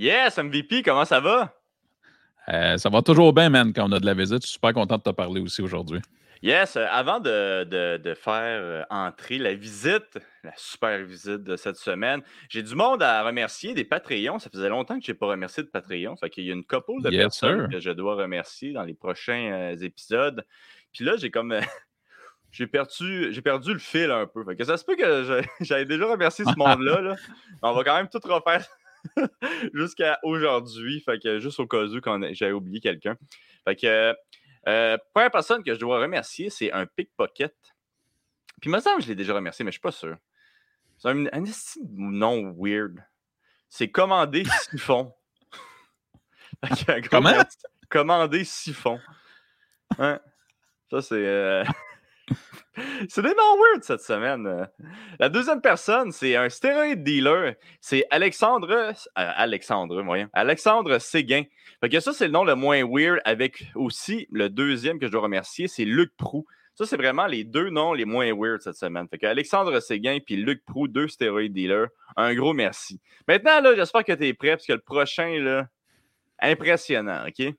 Yes, MVP, comment ça va? Euh, ça va toujours bien, man, quand on a de la visite. Je suis super content de te parler aussi aujourd'hui. Yes, euh, avant de, de- de faire euh, entrer la visite, la super visite de cette semaine, j'ai du monde à remercier, des Patreons. Ça faisait longtemps que je n'ai pas remercié de Patreon. Fait qu'il y a une couple de Yes, personnes sir. que je dois remercier dans les prochains épisodes. Puis là, j'ai comme. J'ai perdu, j'ai perdu le fil un peu. Fait que ça se peut que j'avais déjà remercié ce monde-là. là. On va quand même tout refaire jusqu'à aujourd'hui. Fait que juste au cas où qu'on a- j'avais oublié quelqu'un. Fait que euh, première personne que je dois remercier, c'est un pickpocket. Puis il me semble que je l'ai déjà remercié, mais je suis pas sûr. C'est un, un nom weird. C'est commander siphon. Comment? Commander siphon. Ça, c'est. euh, c'est des noms weird cette semaine. euh. La deuxième personne, c'est un stéroïde dealer. C'est Alexandre. euh, Alexandre, voyons. Alexandre Séguin. Fait que ça, c'est le nom le moins weird avec aussi le deuxième que je dois remercier, c'est Luc Prou. Ça, c'est vraiment les deux noms les moins weird cette semaine. Fait que Alexandre Séguin puis Luc Prou, deux stéroïdes dealers. Un gros merci. Maintenant, là, j'espère que tu es prêt parce que le prochain, là, impressionnant, OK? C'est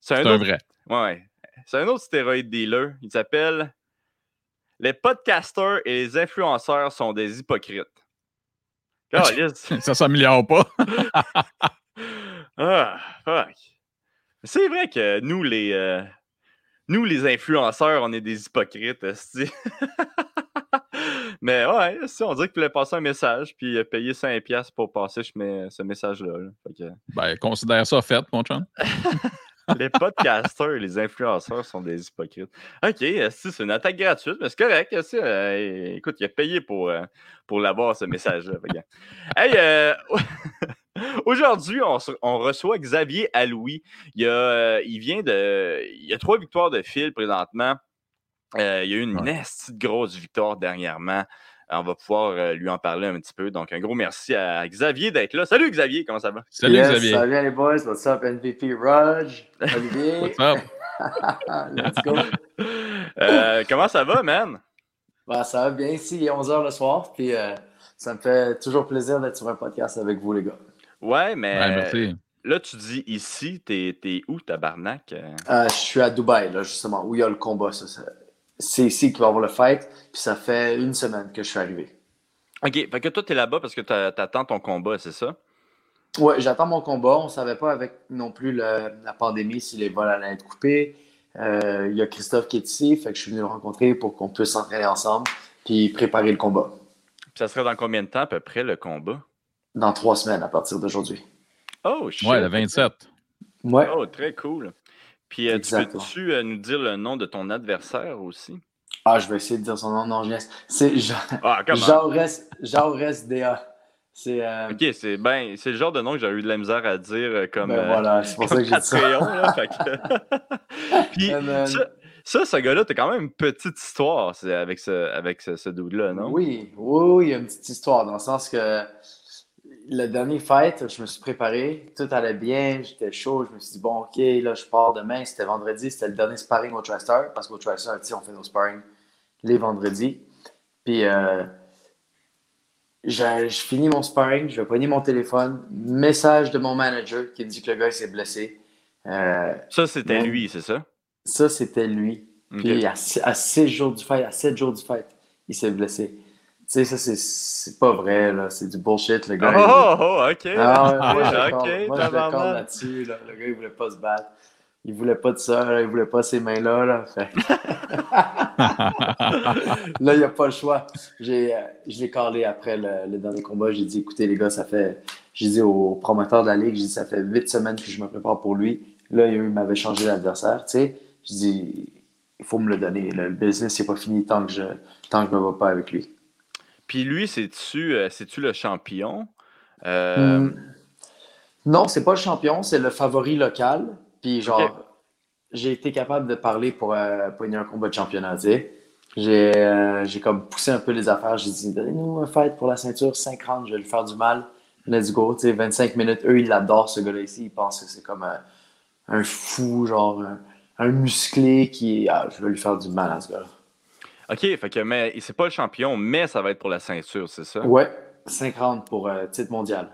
C'est un autre- vrai. Ouais. C'est un autre stéroïde dealer. Il s'appelle Les podcasters et les influenceurs sont des hypocrites. Ça s'améliore pas. ah, fuck. C'est vrai que nous, les, euh, nous, les influenceurs, on est des hypocrites. Mais ouais, si on dirait qu'il voulait passer un message, puis euh, payer 5$ pour passer ce message-là. là. Fait que- Ben, considère ça fait, mon chum. Les podcasters et les influenceurs sont des hypocrites. OK, esti, c'est une attaque gratuite, mais c'est correct. euh, écoute, il a payé pour, euh, pour l'avoir, ce message-là. Hey, euh, aujourd'hui, on, reçoit Xavier Aloui. Il, y a, euh, il vient de. Il a trois victoires de fil présentement. Euh, il y a eu une Ouais. grosse victoire dernièrement. On va pouvoir euh, lui en parler un petit peu. Donc, un gros merci à Xavier d'être là. Salut Xavier, comment ça va? Salut, Yes, Xavier. Salut les boys, what's up MVP Raj, Olivier, What's up? let's go. Euh, comment ça va, man? Bah, ça va bien ici, il est 11h le soir, puis euh, ça me fait toujours plaisir d'être sur un podcast avec vous les gars. Ouais, mais Ouais, merci. là, tu dis ici, t'es es où, tabarnak? Euh, je suis à Dubaï, là, justement, où il y a le combat. C'est ici qu'il va y avoir le fight, puis ça fait une semaine que je suis arrivé. OK, fait que toi, t'es là-bas parce que t'a- t'attends ton combat, c'est ça? Ouais, j'attends mon combat. On ne savait pas avec non plus le- la pandémie si les vols allaient être coupés. Euh, Il y a Christophe qui est ici, fait que je suis venu le rencontrer pour qu'on puisse s'entraîner ensemble, puis préparer le combat. Puis ça serait dans combien de temps à peu près le combat? Dans trois semaines à partir d'aujourd'hui. Oh, shit! Ouais, le 27. Ouais. Oh, très cool. Puis, euh, tu peux-tu euh, nous dire le nom de ton adversaire aussi? Ah, je vais essayer de dire son nom. Non, je laisse. C'est Jean- Ah? Jaurès DA. C'est. euh, OK, c'est ben, c'est le genre de nom que j'ai eu de la misère à dire comme, ben voilà, c'est pour ça que j'ai dit ça. Là, fait que- Puis, Eh ben, ça, ça, ce gars-là, t'as quand même une petite histoire avec ce, avec ce, ce dude-là, non? Oui, oui, oui, il y a une petite histoire dans le sens que le dernier fight, je me suis préparé, tout allait bien, j'étais chaud, je me suis dit, bon, ok, là, je pars demain, c'était vendredi, c'était le dernier sparring au TriStar, parce qu'au sais, on fait nos sparring les vendredis. Puis, euh, je, je finis mon sparring, je vais pogner mon téléphone, message de mon manager qui me dit que le gars s'est blessé. Euh, Ça, c'était lui, c'est ça? ça, c'était lui. Puis à, à six jours du fight, à sept jours du fight, il s'est blessé. Tu sais, ça, c'est- c'est pas vrai, là. C'est du bullshit, le Oh, gars. il- oh, oh, OK. Ah ouais, moi, je là-dessus, là. Le gars, il voulait pas se battre. Il voulait pas de ça, là. il voulait pas ces mains-là. Là. Fait- là, il n'y a pas le choix. J'ai, euh, je l'ai calé après le, le dernier combat. J'ai dit, écoutez, les gars, ça fait. J'ai dit au promoteur de la ligue, j'ai dit, ça fait huit semaines que je me prépare pour lui. Là, il m'avait changé d'adversaire, tu sais. J'ai dit, il faut me le donner. Le business n'est pas fini tant que je tant que je me vois pas avec lui. Puis lui, c'est-tu euh, le champion? Euh, Hmm. Non, c'est pas le champion, c'est le favori local. Puis genre, j'ai été capable de parler pour euh, un combat de championnat, tu sais. J'ai euh, j'ai comme poussé un peu les affaires. J'ai dit, donnez-nous un fight pour la ceinture, 5 rounds, je vais lui faire du mal. Let's go, tu sais, 25 minutes. Eux, ils l'adorent, ce gars-là ici. Ils pensent que c'est comme un, un fou, genre un, un musclé qui... Ah, je vais lui faire du mal à ce gars-là. OK, fait que mais c'est pas le champion, mais ça va être pour la ceinture, c'est ça? Ouais, 5 rounds pour euh, titre mondial.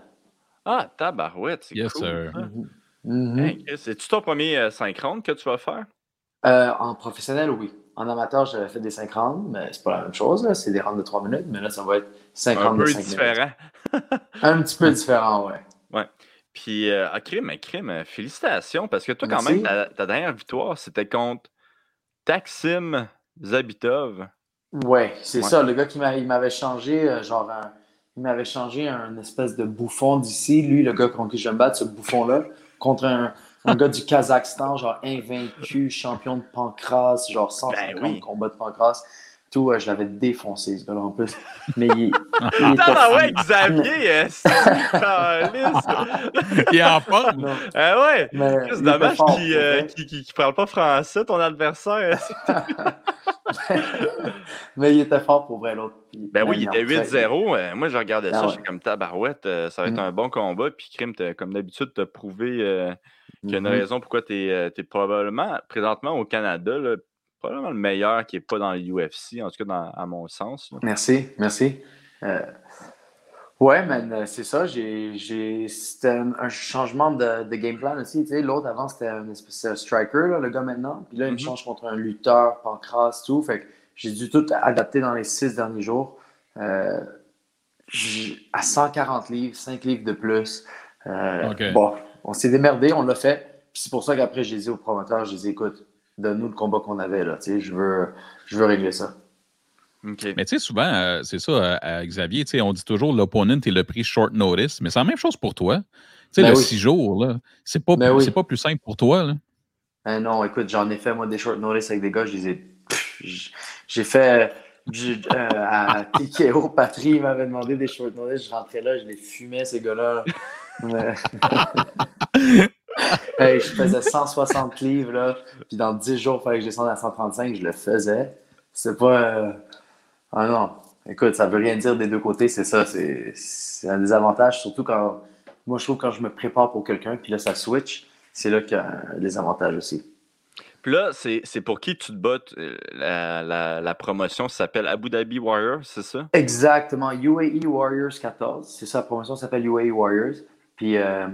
Ah, tabarouette, c'est Yes, cool. sir. ça. Mhm. Hey, Chris, C'est-tu ton premier euh, 5 rounds que tu vas faire? Euh, en professionnel, oui. En amateur, j'avais fait des 5 rounds, mais c'est pas la même chose. là. C'est des rounds de 3 minutes, mais là, ça va être 5 Un rounds de peu 5 minutes. différent. Un petit peu différent, ouais. Puis, euh, ah, crime, crime, félicitations, parce que toi, quand Merci. même, ta, ta dernière victoire, c'était contre Taksim Zabitov. Ouais, c'est Ouais. ça. Le gars qui m'avait changé, euh, genre, un- il m'avait changé un espèce de bouffon d'ici. Lui, le gars contre qui je vais me battre, ce bouffon-là, contre un, un gars du Kazakhstan, genre invaincu, champion de pancras, genre 150 Ben oui. combats de pancras. Tout, ouais, je l'avais défoncé, ce gars-là, en plus. Mais il, il était- Ah ouais, Xavier! euh, caliste. Il est en forme. Non, Ah ouais! mais C'est dommage fort, qu'il pour euh, qu'il- qu'il- qu'il parle pas français, ton adversaire. Mais il était fort pour vrai, l'autre. Puis, Ben oui, il était en fait, 8-0. Euh, Moi, je regardais Ah ça, ouais. j'étais comme tabarouette. euh, ça va être Mm. un bon combat. Puis, Crime, t'as- comme d'habitude, t'as prouvé euh, qu'il y a une Mhm. raison pourquoi tu es, probablement, présentement au Canada, là, probablement le meilleur qui n'est pas dans le UFC, en tout cas dans- à mon sens. là. Merci, merci. Euh, ouais, man, euh, c'est ça. J'ai, j'ai, c'était un, un changement de, de game plan aussi. Tu sais, l'autre avant, c'était un espèce de striker, là, le gars maintenant. Puis là, il me Mhm. change contre un lutteur, pancras, tout. Fait que j'ai dû tout adapter dans les six derniers jours. Euh, à 140 livres, 5 livres de plus. Euh. Bon, on s'est démerdé, on l'a fait. Puis c'est pour ça qu'après, j'ai dit au promoteur, j'ai dit, écoute, donne-nous le combat qu'on avait là. Tu sais, je veux, je veux régler ça. Mais tu sais, souvent, euh, c'est ça, euh, Xavier, tu sais, on dit toujours l'opponent est le prix short notice, mais c'est la même chose pour toi. Tu sais, Ben le oui. six jours, là, c'est pas, Ben oui. pas plus simple pour toi, là. Ben non, écoute, j'en ai fait, moi, des short notice avec des gars, je les ai. pff, j- J'ai fait. euh, à TKO, Patry, il m'avait demandé des short notice, je rentrais là, je les fumais, ces gars-là. Mais- Hey, je faisais 160 livres, là, puis dans 10 jours, il fallait que je descende à 135, je le faisais. C'est pas. euh, Ah non, écoute, ça veut rien dire des deux côtés, c'est ça, c'est un désavantage, surtout quand. Moi, je trouve que quand je me prépare pour quelqu'un, puis là, ça switch, c'est là qu'il y a des avantages aussi. Puis là, c'est pour qui tu te bats? euh, La, la- la promotion s'appelle Abu Dhabi Warrior, c'est ça? Exactement, UAE Warriors 14. C'est ça, la promotion s'appelle UAE Warriors. Puis euh,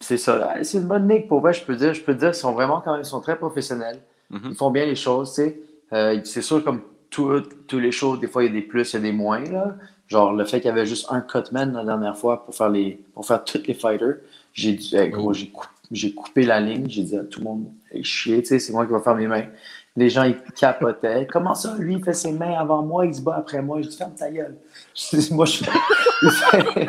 c'est ça, là. c'est une bonne ligue pour vrai, je peux dire. Je peux dire qu'ils sont vraiment quand même, ils sont très professionnels. Mhm. Ils font bien les choses, tu sais. Euh, c'est sûr, comme tous les shows, des fois il y a des plus, il y a des moins. Là. Genre le fait qu'il y avait juste un cutman la dernière fois pour faire les pour faire tous les fighters. J'ai eh, gros, j'ai cou- j'ai coupé la ligne, j'ai dit à tout le monde, hey, chier, tu sais, c'est moi qui vais faire mes mains. Les gens, ils capotaient. Comment ça, lui, il fait ses mains avant moi, il se bat après moi? Je dis, ferme ta gueule. Je dis, moi, je fais. Il fait.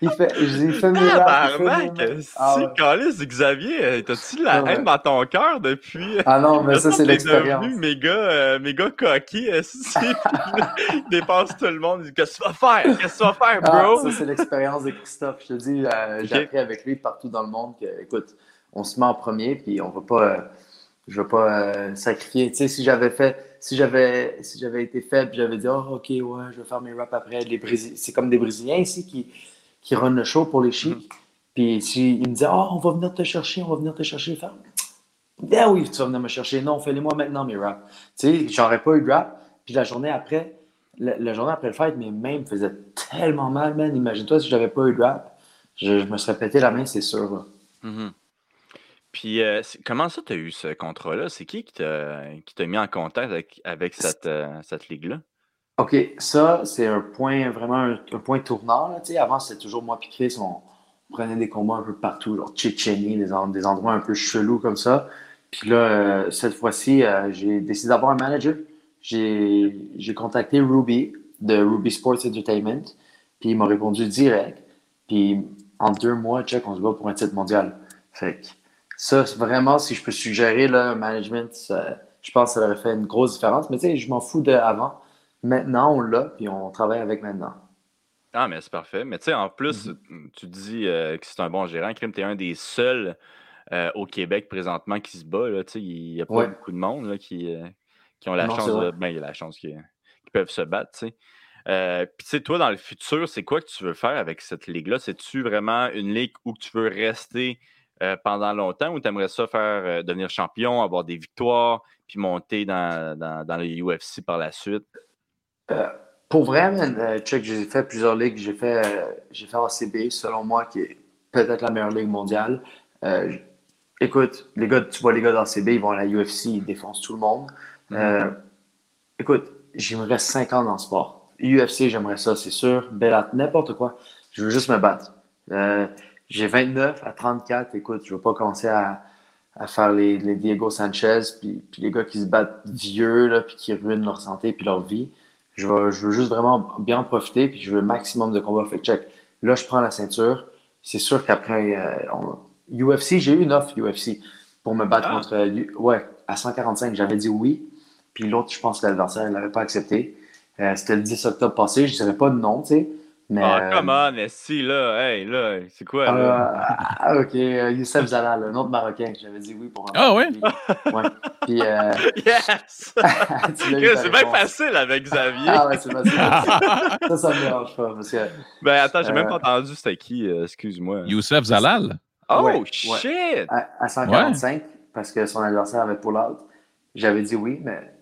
Il fait. J'ai fait mes il fait mes Ah, ouais. Calice, Xavier, euh, t'as-tu de la Ah ouais. haine dans ton cœur depuis? Ah non, mais ça, c'est l'expérience. devenu méga, euh, méga coquille, il dépasse tout le monde. Il dit, Qu'est-ce que tu vas faire? Qu'est-ce que tu vas faire, Ah, bro? ça, c'est l'expérience de Christophe. Je te dis, euh, j'ai appris avec lui partout dans le monde que, écoute, on se met en premier, puis on va pas, euh, je vais pas euh, sacrifier. Tu sais, si j'avais fait, si j'avais, si j'avais été faible, j'avais dit, oh, ok, ouais, je vais faire mes raps après. Les Brésil- c'est comme des Brésiliens ici qui, qui run le show pour les chics. Puis si, ils me disaient, oh, on va venir te chercher, on va venir te chercher. Faire, ben oui, tu vas venir me chercher. Non, fais-les-moi maintenant, mes raps. Tu sais, j'aurais pas eu de rap. Puis la journée après, la, la journée après le fight, mes mains me faisaient tellement mal, man. Imagine-toi si j'avais pas eu de rap. Je, je me serais pété la main, c'est sûr. là. Puis, euh, comment ça, tu as eu ce contrat-là? C'est qui qui t'a mis en contact avec, avec cette, euh, cette ligue-là? OK, ça, c'est un point, vraiment un, un point tournant. Là, avant, c'était toujours moi et Chris, on, on prenait des combats un peu partout, genre Tchétchénie, des, en- des endroits un peu chelous comme ça. Puis là, euh, cette fois-ci, j'ai décidé d'avoir un manager. J'ai j'ai contacté Ruby de Ruby Sports Entertainment, puis il m'a répondu direct. Puis en deux mois, check, on se bat pour un titre mondial. Fait que ça, vraiment, si je peux suggérer un management, ça- je pense que ça aurait fait une grosse différence. Mais tu sais, je m'en fous de avant. Maintenant, on l'a, puis on travaille avec maintenant. Ah, mais c'est parfait. Mais tu sais, en plus, Mhm. tu dis euh, que c'est un bon gérant. Crime, tu es un des seuls euh, au Québec présentement qui se bat. là. Il n'y a pas Ouais. beaucoup de monde là, qui, euh, qui ont la Non, chance de. Ben, il y a la chance qu'ils peuvent se battre. tu sais. Puis, tu sais, toi, dans le futur, c'est quoi que tu veux faire avec cette ligue-là? C'est-tu vraiment une ligue où tu veux rester euh, pendant longtemps ou tu aimerais ça faire euh, devenir champion, avoir des victoires, puis monter dans, dans, UFC par la suite? pour vrai, man, euh, check, j'ai fait plusieurs ligues. J'ai fait, euh, j'ai fait ACB, selon moi, qui est peut-être la meilleure ligue mondiale. Euh, écoute, les gars, tu vois les gars d'ACB, ils vont à la UFC, ils défoncent tout le monde. Euh, écoute, j'aimerais 5 ans dans le sport. UFC, j'aimerais ça, c'est sûr. Bellat, n'importe quoi. Je veux juste me battre. J'ai 29 à 34. Écoute, je veux pas commencer à, à faire les, les Diego Sanchez, puis, puis les gars qui se battent vieux, là, puis qui ruinent leur santé puis leur vie. Je veux, je veux juste vraiment bien en profiter, puis je veux le maximum de combats. Fait check. Là, je prends la ceinture. C'est sûr qu'après, euh, on- UFC, j'ai eu une offre UFC pour me battre Ah. contre. euh, ouais, à 145, j'avais dit oui. Puis l'autre, je pense que l'adversaire ne l'avait pas accepté. Euh, C'était le 10 octobre passé. Je dirais pas de non, tu sais. Mais, Ah, euh, come on, si, là, hey, là, c'est quoi, ah, là? ah, ok, euh, Youssef Zalal, un autre Marocain que j'avais dit oui pour un Ah ouais? Ouais. Puis, euh, Yes! c'est bien réponse. facile avec Xavier. Ah ouais, c'est facile. ça, ça me dérange pas. Parce que, Ben attends, j'ai même pas entendu c'était qui, euh, excuse-moi. Youssef Zalal? Oh Ouais, ouais. shit! à, à 145, parce que son adversaire avait pull out, j'avais dit oui, mais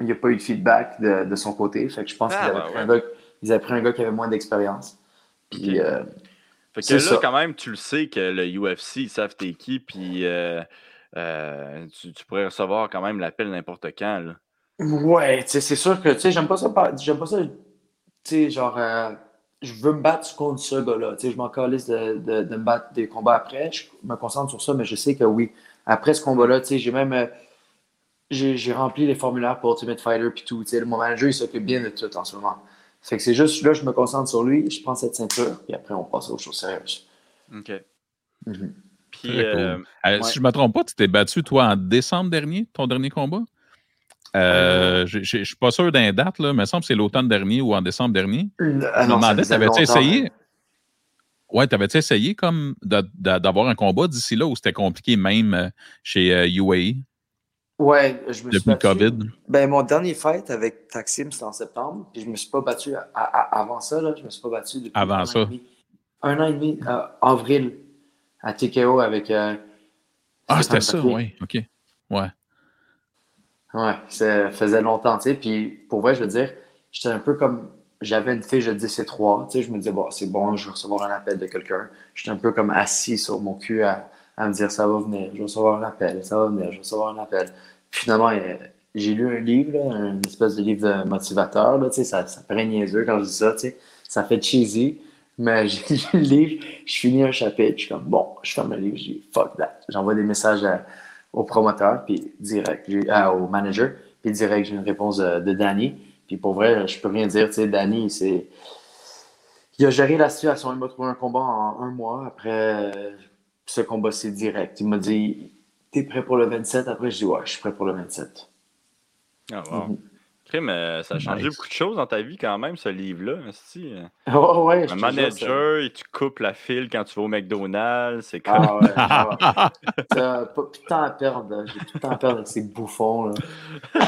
il n'y a pas eu de feedback de, de son côté. Fait que je pense Ah, ben pris un gars- ils avaient pris un gars qui avait moins d'expérience. Puis, euh, Fait que là, ça. quand même, tu le sais que le UFC, ils savent t'es qui, puis euh, euh, tu, tu pourrais recevoir quand même l'appel n'importe quand. Là. Ouais, tu sais, c'est sûr que, tu sais, j'aime pas ça, j'aime pas ça, tu sais, genre, euh, je veux me battre contre ce gars-là, tu sais, je m'en calisse de, de, de me battre des combats après, je me concentre sur ça, mais je sais que oui, après ce combat-là, tu sais, j'ai même, j'ai j'ai rempli les formulaires pour Ultimate Fighter puis tout, tu sais, mon manager, il s'occupe bien de tout en ce moment. Fait que c'est juste, là, je me concentre sur lui, je prends cette ceinture, puis après, on passe aux choses sérieuses. OK. Mhm. Puis, cool. euh, Euh, ouais. Si je ne me trompe pas, tu t'es battu, toi, en décembre dernier, ton dernier combat? Euh, Je ne suis pas sûr d'un date, là, mais il me semble que c'est l'automne dernier ou en décembre dernier. Ah Je me non, t'avais-tu essayé? hein. Ouais, t'avais-tu essayé comme d'avoir un combat d'ici là ou c'était compliqué même chez euh, UAE Ouais, je me suis depuis le battu. COVID? Ben, mon dernier fight avec Taksim, c'était en septembre. Puis je me suis pas battu à- à- avant ça. Là, je me suis pas battu depuis Avant un ça. An et demi. Un an et demi, euh, avril, à TKO avec. euh, Ah, c'était ça, oui. OK. Ouais. Ouais, ça faisait longtemps, tu sais. Puis pour vrai, je veux dire, j'étais un peu comme. J'avais une fiche de 10 et 3. Tu sais, je me disais, bon, c'est bon, je vais recevoir un appel de quelqu'un. J'étais un peu comme assis sur mon cul à, à me dire, ça va venir, je vais recevoir un appel, ça va venir, je vais recevoir un appel. Puis finalement, euh, j'ai lu un livre, là, une espèce de livre motivateur. Là, ça, ça paraît niaiseux quand je dis ça. Ça fait cheesy. Mais j'ai lu le livre, je finis un chapitre, je suis comme, bon, je ferme le livre, je dis, fuck that. J'envoie des messages au promoteur, puis direct, ah, au manager, puis direct, j'ai une réponse de, de Danny. Puis pour vrai, je peux rien dire, tu sais, Danny, c'est. Il a géré la situation, il m'a trouvé un combat en un mois. Après, euh, ce combat, c'est direct. Il m'a dit, t'es prêt pour le 27? Après, je dis, ouais, je suis prêt pour le 27. ah, wow. Mhm. Crime, euh, ça a changé Nice. beaucoup de choses dans ta vie quand même, ce livre-là. esti. Oh, ouais, Un te manager, et tu coupes la file quand tu vas au McDonald's, c'est ça- comme... Ah ouais, ah ouais. T'as pas plus de temps à perdre, là. J'ai plus de temps à perdre avec ces bouffons, là.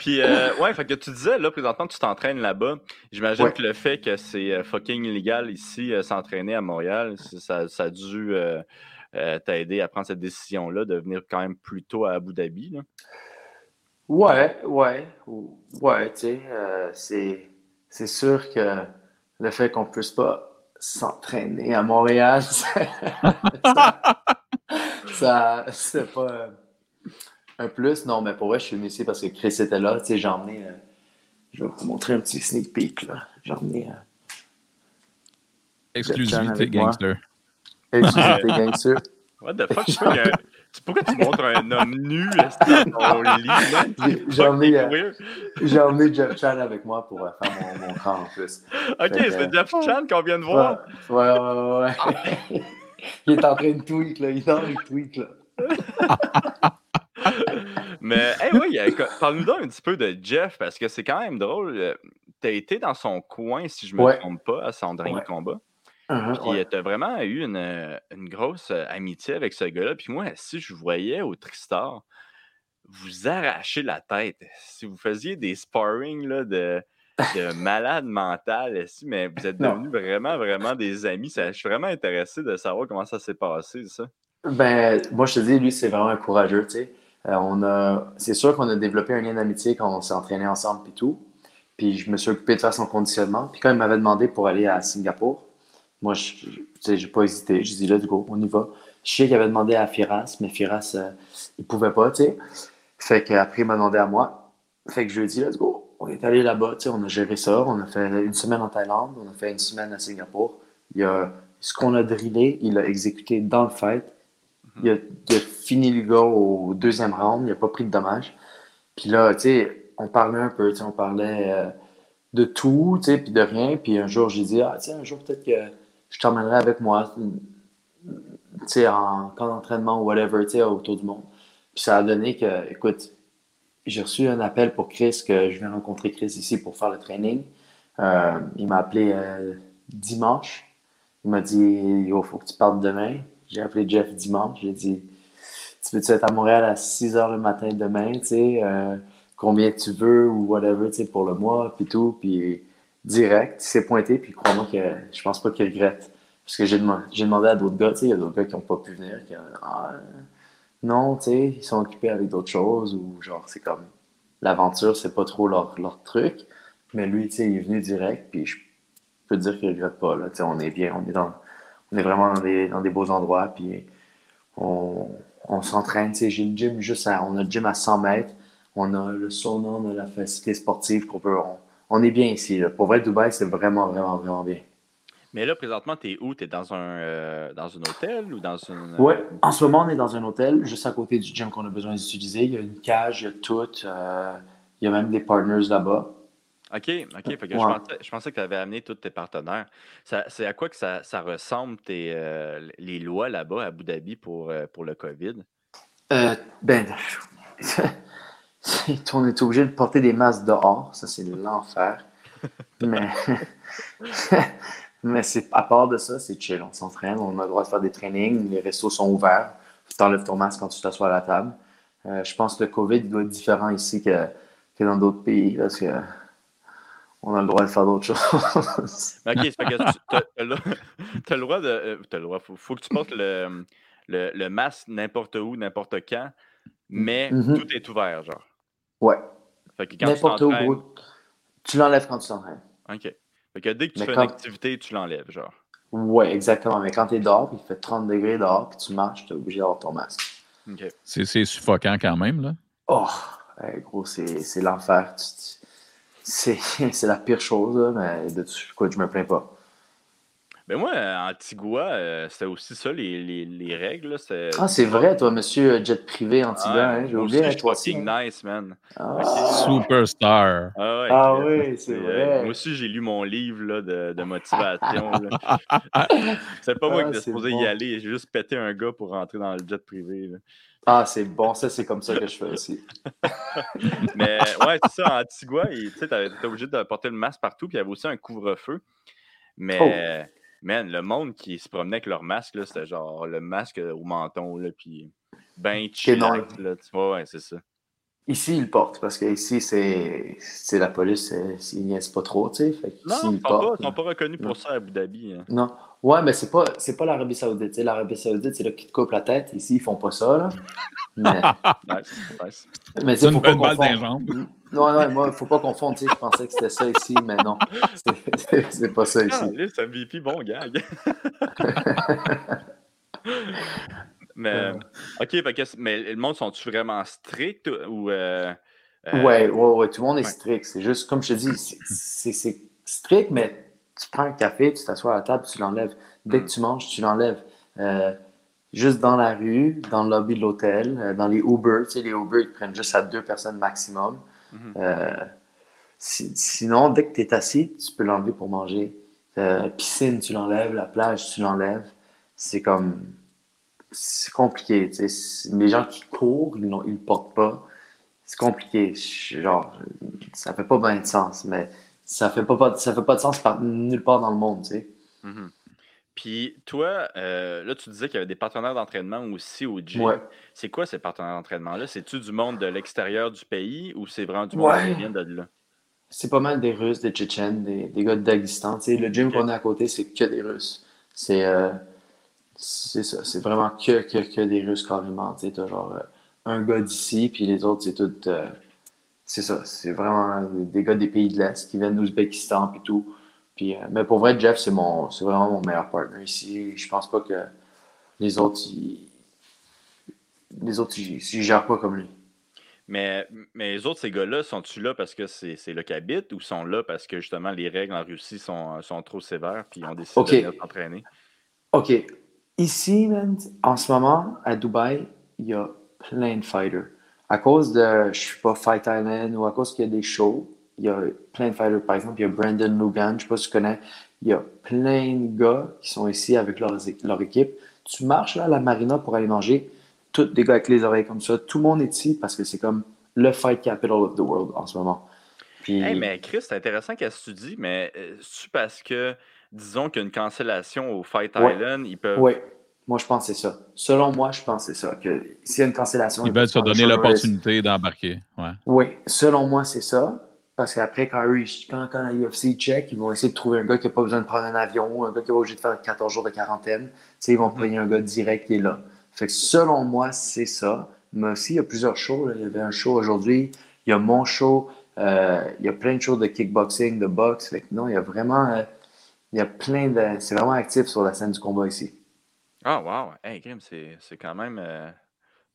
Puis, euh, ouais, fait que tu disais, là, présentement, tu t'entraînes là-bas. J'imagine Ouais. que le fait que c'est euh, fucking illégal ici, euh, s'entraîner à Montréal, ça, ça a dû euh, t'aider à prendre cette décision-là de venir quand même plus tôt à Abu Dhabi. Là. Ouais, ouais, ou- ouais, tu sais, c'est, sûr que le fait qu'on puisse pas s'entraîner à Montréal, ça, ça, c'est pas un plus. Non, mais pour vrai, je suis venu ici parce que Chris était là, tu sais, j'ai emmené, euh, je vais vous montrer un petit sneak peek, là. J'ai emmené, euh, Exclusivité gangster. exclusivité gangster. What the fuck? Pourquoi, tu- pourquoi tu montres un homme nu dans ton lit? là? J'ai- emmené, euh. J'ai emmené Jeff Chan avec moi pour euh, faire mon, mon camp en plus. Ok, c'est Jeff Chan qu'on vient de Ouais, voir. ouais, ouais, ouais. Il est en train de tweet, là. Il est en train de tweet, là. Mais, hey, oui, euh, parle-nous donc un petit peu de Jeff, parce que c'est quand même drôle. euh, T'as été dans son coin, si je me Ouais. trompe pas, à son dernier Ouais. combat. Uh-huh, Puis ouais. euh, t'as vraiment eu une, une grosse amitié avec ce gars-là. Puis moi, si je vous voyais au Tristar, vous arrachez la tête. Si vous faisiez des sparring là, de, de malade mental, si, mais vous êtes Non. devenus vraiment, vraiment des amis. Ça, je suis vraiment intéressé de savoir comment ça s'est passé, ça. Ben, moi, je te dis, lui, c'est vraiment un courageux, tu sais. Euh, on a, c'est sûr qu'on a développé un lien d'amitié quand on s'est entraîné ensemble et tout. Puis je me suis occupé de faire son conditionnement. Puis quand il m'avait demandé pour aller à Singapour, moi, je n'ai pas hésité. Je dis, let's go, on y va. Je sais qu'il avait demandé à Firas, mais Firas, euh, il pouvait pas, tu sais. Fait qu'après, il m'a demandé à moi. Fait que je lui ai dit, let's go. On est allé là-bas, tu sais, on a géré ça. On a fait une semaine en Thaïlande, on a fait une semaine à Singapour. Il a, ce qu'on a drillé, il a exécuté dans le fight. Il a, fini le gars au deuxième round, il n'a pas pris de dommages. Puis là, tu sais, on parlait un peu, on parlait euh, de tout, tu sais, puis de rien. Puis un jour, j'ai dit, ah, tiens, un jour, peut-être que je t'emmènerai avec moi, tu sais, en camp d'entraînement ou whatever, tu sais, autour du monde. Puis ça a donné que, écoute, j'ai reçu un appel pour Chris, que je viens rencontrer Chris ici pour faire le training. Euh, il m'a appelé euh, dimanche. Il m'a dit, il faut que tu partes demain. J'ai appelé Jeff dimanche. J'ai dit, tu veux-tu être à Montréal à 6 h le matin demain, tu sais, euh, combien tu veux ou whatever, tu sais, pour le mois, puis tout. Puis direct, il s'est pointé, puis crois-moi que je pense pas qu'il regrette. Parce que j'ai demandé, demandé, à d'autres gars, tu sais, il y a d'autres gars qui n'ont pas pu venir, qui ah, non, tu sais, ils sont occupés avec d'autres choses, ou genre, c'est comme, l'aventure, c'est pas trop leur, leur truc. Mais lui, tu sais, il est venu direct, puis je peux te dire qu'il regrette pas, là, tu sais, on est bien, on est dans, on est vraiment dans des, dans des beaux endroits, puis on, on s'entraîne, tu sais, j'ai le gym juste à, on a le gym à 100 mètres, on a le sauna, on a la facilité sportive qu'on peut, on, est bien ici, Pour vrai, Dubaï, c'est vraiment, vraiment, vraiment bien. Mais là, présentement, tu es où? Tu es dans un, euh, dans un hôtel ou dans une. Oui, en ce moment, on est dans un hôtel, juste à côté du gym qu'on a besoin d'utiliser. Il y a une cage, il y a tout. Euh, il y a même des partners là-bas. OK, OK. je, pensais, que tu avais amené tous tes partenaires. C'est à quoi que ça, ressemble tes, euh, les lois là-bas à Abu Dhabi pour, pour le COVID? ben, on est obligé de porter des masques dehors. Ça, c'est l'enfer. Mais. Mais c'est à part de ça, c'est chill. On s'entraîne, on a le droit de faire des trainings, les restos sont ouverts. Tu enlèves ton masque quand tu t'assois à la table. Euh, je pense que le COVID doit être différent ici que, que dans d'autres pays parce que on a le droit de faire d'autres choses. ok, c'est que tu as, le droit de. Euh, as le droit, faut, faut, que tu portes le, le, le masque n'importe où, n'importe quand, mais mm-hmm. tout est ouvert, genre. Ouais. N'importe où, tu l'enlèves quand tu t'entraînes. OK. Fait que dès que tu fais une activité, tu l'enlèves, genre. Ouais, exactement. Mais quand tu es dehors, il fait 30 degrés dehors, puis tu marches, tu es obligé d'avoir ton masque. C'est suffocant quand même, là. Oh, gros, c'est l'enfer. C'est la pire chose, mais de quoi je me plains pas. Mais moi, Antigua, euh, c'était aussi ça, les, les, les règles. Ah, c'est vrai, toi, monsieur jet privé Antigua. hein, J'ai oublié. Je toi aussi. nice, man. Ah. Superstar. Ah, ah oui, c'est vrai. Moi aussi, j'ai lu mon livre là, de, de motivation. c'est pas moi qui étais supposé y aller. J'ai juste pété un gars pour rentrer dans le jet privé. Ah, c'est bon, ça, c'est comme ça que je fais aussi. Mais ouais, c'est ça, Antigua, tu étais obligé de porter le masque partout, puis il y avait aussi un couvre-feu. Mais. Oh man, le monde qui se promenait avec leur masque, c'était genre le masque au menton, là, puis ben chill, là, tu vois, ouais, c'est ça. Ici, ils le portent, parce qu'ici, c'est la police, ils niaisent pas trop, tu sais. Non, ils ne sont, sont, pas reconnus pour ça à Abu Dhabi. Hein. Non. Ouais, mais c'est pas, pas l'Arabie Saoudite. L'Arabie Saoudite, c'est là qui te coupe la tête. Ici, ils font pas ça, là. Mais, mais c'est une bonne balle dans les jambes. Non, non, moi, il faut pas confondre. Je pensais que c'était ça ici, mais non. C'est pas ça ici. Ah, c'est un VP, bon gag. mais, OK, mais le monde sont-tu vraiment stricts ou. Euh, euh, Ouais, ouais, ouais, tout le monde est strict. C'est juste, comme je te dis, c'est strict, mais tu prends un café, tu t'assois à la table, tu l'enlèves. Dès que tu manges, tu l'enlèves. Euh, juste dans la rue, dans le lobby de l'hôtel, euh, dans les Uber. Tu sais, les Uber, ils prennent juste à deux personnes maximum. Mhm. Euh, sinon, dès que tu es assis, tu peux l'enlever pour manger. Piscine, tu l'enlèves. La plage, tu l'enlèves. C'est comme. C'est compliqué. Tu sais. Les gens qui courent, ils ne le portent pas. C'est compliqué. Genre, ça fait pas bien de sens, mais ça fait pas, ça fait pas de sens nulle part dans le monde. Tu sais. Mhm. Puis toi, euh, là, tu disais qu'il y avait des partenaires d'entraînement aussi au gym. C'est quoi ces partenaires d'entraînement-là? C'est-tu du monde de l'extérieur du pays ou c'est vraiment du monde qui vient de là? C'est pas mal des Russes, des Tchétchènes, des, des gars de Daghestan. le gym qu'on a à côté, c'est que des Russes. C'est euh, ça. C'est vraiment que, que, que, des Russes carrément. Tu genre euh, un gars d'ici, puis les autres, c'est tout. C'est ça. C'est vraiment des gars des pays de l'Est qui viennent d'Ouzbékistan, puis tout. Puis, euh, mais pour vrai, Jeff, c'est mon, c'est vraiment mon meilleur partner ici. Je pense pas que les autres, ils, les autres, ils, ils gèrent pas comme lui. Mais, mais les autres, ces gars-là, sont-tu là parce que c'est c'est là qu'ils habitent ou sont là parce que justement les règles en Russie sont, sont trop sévères puis on décide Ok. de venir s'entraîner? OK. Ici, man, en ce moment, à Dubaï, il y a plein de fighters. À cause de, je suis pas Fight Island ou à cause qu'il y a des shows, il y a plein de fighters. Par exemple, il y a Brandon Lugan, je sais pas si tu connais. Il y a plein de gars qui sont ici avec leur, leur équipe. Tu marches là à la marina pour aller manger, tous des gars avec les oreilles comme ça. Tout le monde est ici parce que c'est comme le fight capital of the world en ce moment. Puis, Hey, mais Chris, c'est intéressant qu'est-ce que tu dis, mais euh, c'est parce que, disons qu'il y a une cancellation au Fight Ouais. Island, ils peuvent. oui, moi je pense que c'est ça. Selon moi, je pense que c'est ça. Que s'il y a une cancellation, Ils veulent se donner l'opportunité d'embarquer. Ouais. Oui, selon moi, c'est ça. Parce qu'après, quand, eux, quand, quand la UFC check, ils vont essayer de trouver un gars qui n'a pas besoin de prendre un avion, un gars qui va obligé de faire 14 jours de quarantaine. Ils vont payer un gars direct qui est là. Fait que selon moi, c'est ça. Mais aussi, il y a plusieurs shows. là. Il y avait un show aujourd'hui. Il y a mon show. euh, il y a plein de shows de kickboxing, de boxe. Fait que non, il y a vraiment. euh, il y a plein de. C'est vraiment actif sur la scène du combat ici. Ah, wow! Hey, Grim, c'est c'est quand même. euh,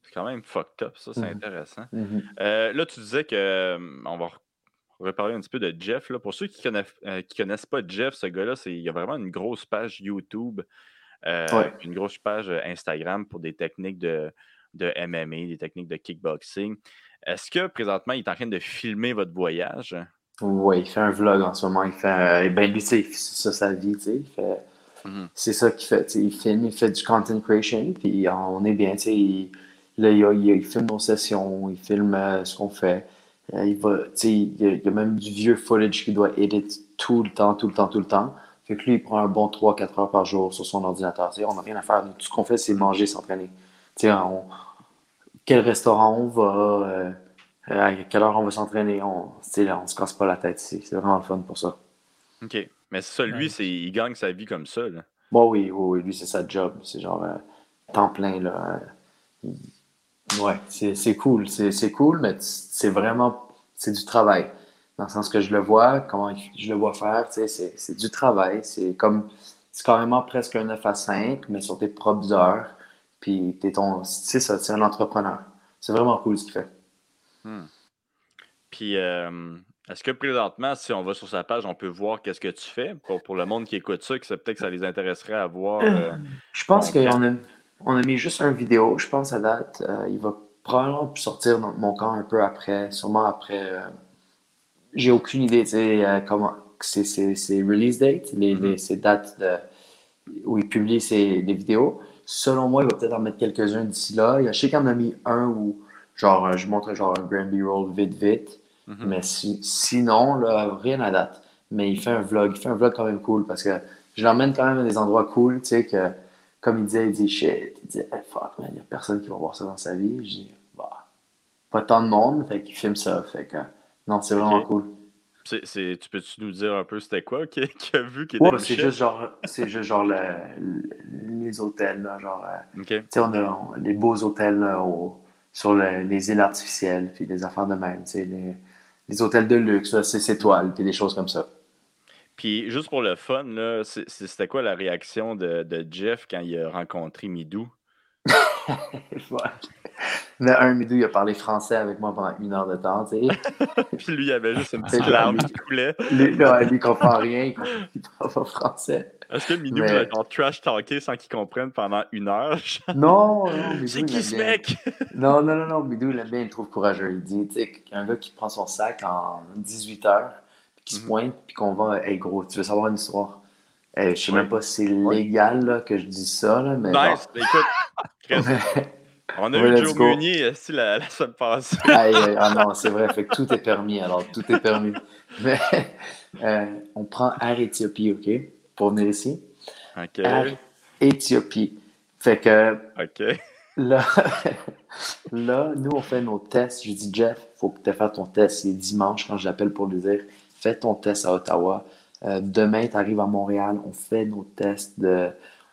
c'est quand même fucked up, ça, c'est Mhm. intéressant. Euh, là, tu disais que. euh, on va re- reparler un petit peu de Jeff. Là. Pour ceux qui connaissent, euh, qui connaissent pas Jeff, ce gars-là, c'est- il a vraiment une grosse page YouTube, euh, Ouais. une grosse page euh, Instagram pour des techniques de, de MMA, des techniques de kickboxing. Est-ce que présentement, il est en train de filmer votre voyage? Oui, il fait un vlog en ce moment. Il fait. euh, ben, lui, tu sais, c'est ça sa vie, tu sais. Il fait. Mhm. C'est ça qu'il fait. Il filme, il fait du content creation, puis on est bien. Il, là, il, il- il filme nos sessions, il filme euh, ce qu'on fait. Euh, il, va, il, y a, il y a même du vieux footage qu'il doit edit tout le temps, tout le temps, tout le temps. Fait que lui, il prend un bon 3-4 heures par jour sur son ordinateur. Tu sais, on n'a rien à faire. Tout ce qu'on fait, c'est manger, s'entraîner. On- quel restaurant on va, euh, euh, à quelle heure on va s'entraîner. On, on se casse pas la tête ici. C'est vraiment le fun pour ça. OK. Mais ça, lui, c'est, il gagne sa vie comme ça. Là. Bon, oui, oui, oui, lui, c'est sa job. C'est genre euh, temps plein, là. Euh, Ouais, c'est c'est cool. C'est c'est cool, mais c'est vraiment... C'est du travail. Dans le sens que je le vois, comment je le vois faire, tu sais, c'est c'est du travail. C'est comme... C'est carrément presque un 9 à 5, mais sur tes propres heures. Puis t'es ton... C'est ça, c'est un entrepreneur. C'est vraiment cool ce qu'il fait. Puis, euh, est-ce que présentement, si on va sur sa page, on peut voir qu'est-ce que tu fais? Pour, pour le monde qui écoute ça, que peut-être que ça les intéresserait à voir. euh, Je pense qu'on a, on a mis juste un vidéo, je pense, à date. Euh, il va probablement sortir dans mon camp un peu après, sûrement après. euh, j'ai aucune idée, tu sais, euh, comment. C'est, release date, les, les- ces dates de, où il publie ses, les vidéos. Selon moi, il va peut-être en mettre quelques-uns d'ici là. Je sais qu'il en a mis un où, genre, euh, je montre genre un grand B-roll vite, vite. Mhm. Mais si- sinon, là, rien à date. Mais il fait un vlog. Il fait un vlog quand même cool parce que je l'emmène quand même à des endroits cool, tu sais, que comme il disait, il dit shit. Il dit, hey, fuck, man, il n'y a personne qui va voir ça dans sa vie. Je dis, bah, pas tant de monde, fait qu'il filme ça. Fait que, non, c'est vraiment cool. C'est, c'est- tu peux-tu nous dire un peu c'était quoi qu'il qui a vu qui Ouais, était c'est Michel? juste genre, c'est juste genre le- le- les hôtels, là, genre, euh, OK. tu sais, on a on- les beaux hôtels là, au- sur le- les îles artificielles, puis des affaires de même, tu sais, les, les hôtels de luxe, là, c'est étoiles, puis des choses comme ça. Puis, juste pour le fun, là, c'était quoi la réaction de, de Jeff quand il a rencontré Midou? Ouais. Un Midou, il a parlé français avec moi pendant une heure de temps, tu sais. Puis lui, il avait juste une petite larme qui coulait. Lui, il comprend rien, il comprend, il parle pas français. Est-ce que Midou Mais- a genre trash talké sans qu'il comprenne pendant une heure? Non, non, C'est qui ce mec? Non, non, non, non, Midou, il aime bien, il le trouve courageux. Il dit, tu sais, qu'un gars qui prend son sac en 18 heures, puis qui se Mhm. pointe, puis qu'on va, hey gros, tu veux savoir une histoire? Je sais même pas si c'est légal là, que je dis ça, là, mais Nice! Écoute, Chris, on a Ouais, eu Joe. Meunier ici la, la semaine passée. Aïe, ah non, c'est vrai, fait que tout est permis, alors tout est permis. Mais euh, on prend Air Éthiopie, OK, pour venir ici. OK. Éthiopie. Fait que OK. là, là, nous, on fait nos tests. Je dis, Jeff, faut que tu fasses ton test. C'est dimanche quand je l'appelle pour lui dire, fais ton test à Ottawa. Euh, demain, tu arrives à Montréal, on fait nos tests de.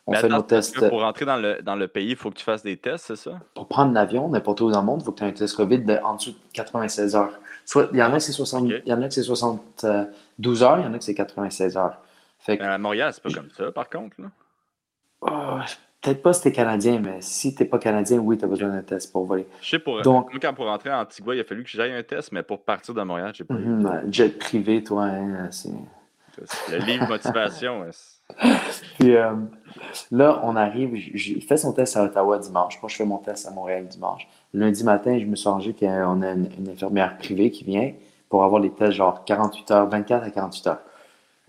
On Mais fait attends, nos parce tests. que pour rentrer dans le, dans le pays, il faut que tu fasses des tests, c'est ça? Pour prendre l'avion, n'importe où dans le monde, il faut que tu aies un test COVID de, en dessous de 96 heures. Soit, il y en a que c'est 60 Ok. il y en a que c'est 72 heures, il y en a que c'est 96 heures. Fait que, Mais à Montréal, c'est pas comme ça, par contre. Là. oh, peut-être pas si t'es Canadien, mais si t'es pas Canadien, oui, t'as besoin d'un test pour voler. Je sais, pour, Donc- moi, quand pour rentrer à Antigua, il a fallu que j'aille un test, mais pour partir de Montréal, j'ai pas eu. Mhm, ouais, jet privé, toi, hein, c'est. Le livre motivation. Puis euh, là, on arrive, il fait son test à Ottawa dimanche. Moi, je fais mon test à Montréal dimanche. Lundi matin, je me suis arrangé qu'on a une, une infirmière privée qui vient pour avoir les tests genre 48 heures, 24 à 48 heures.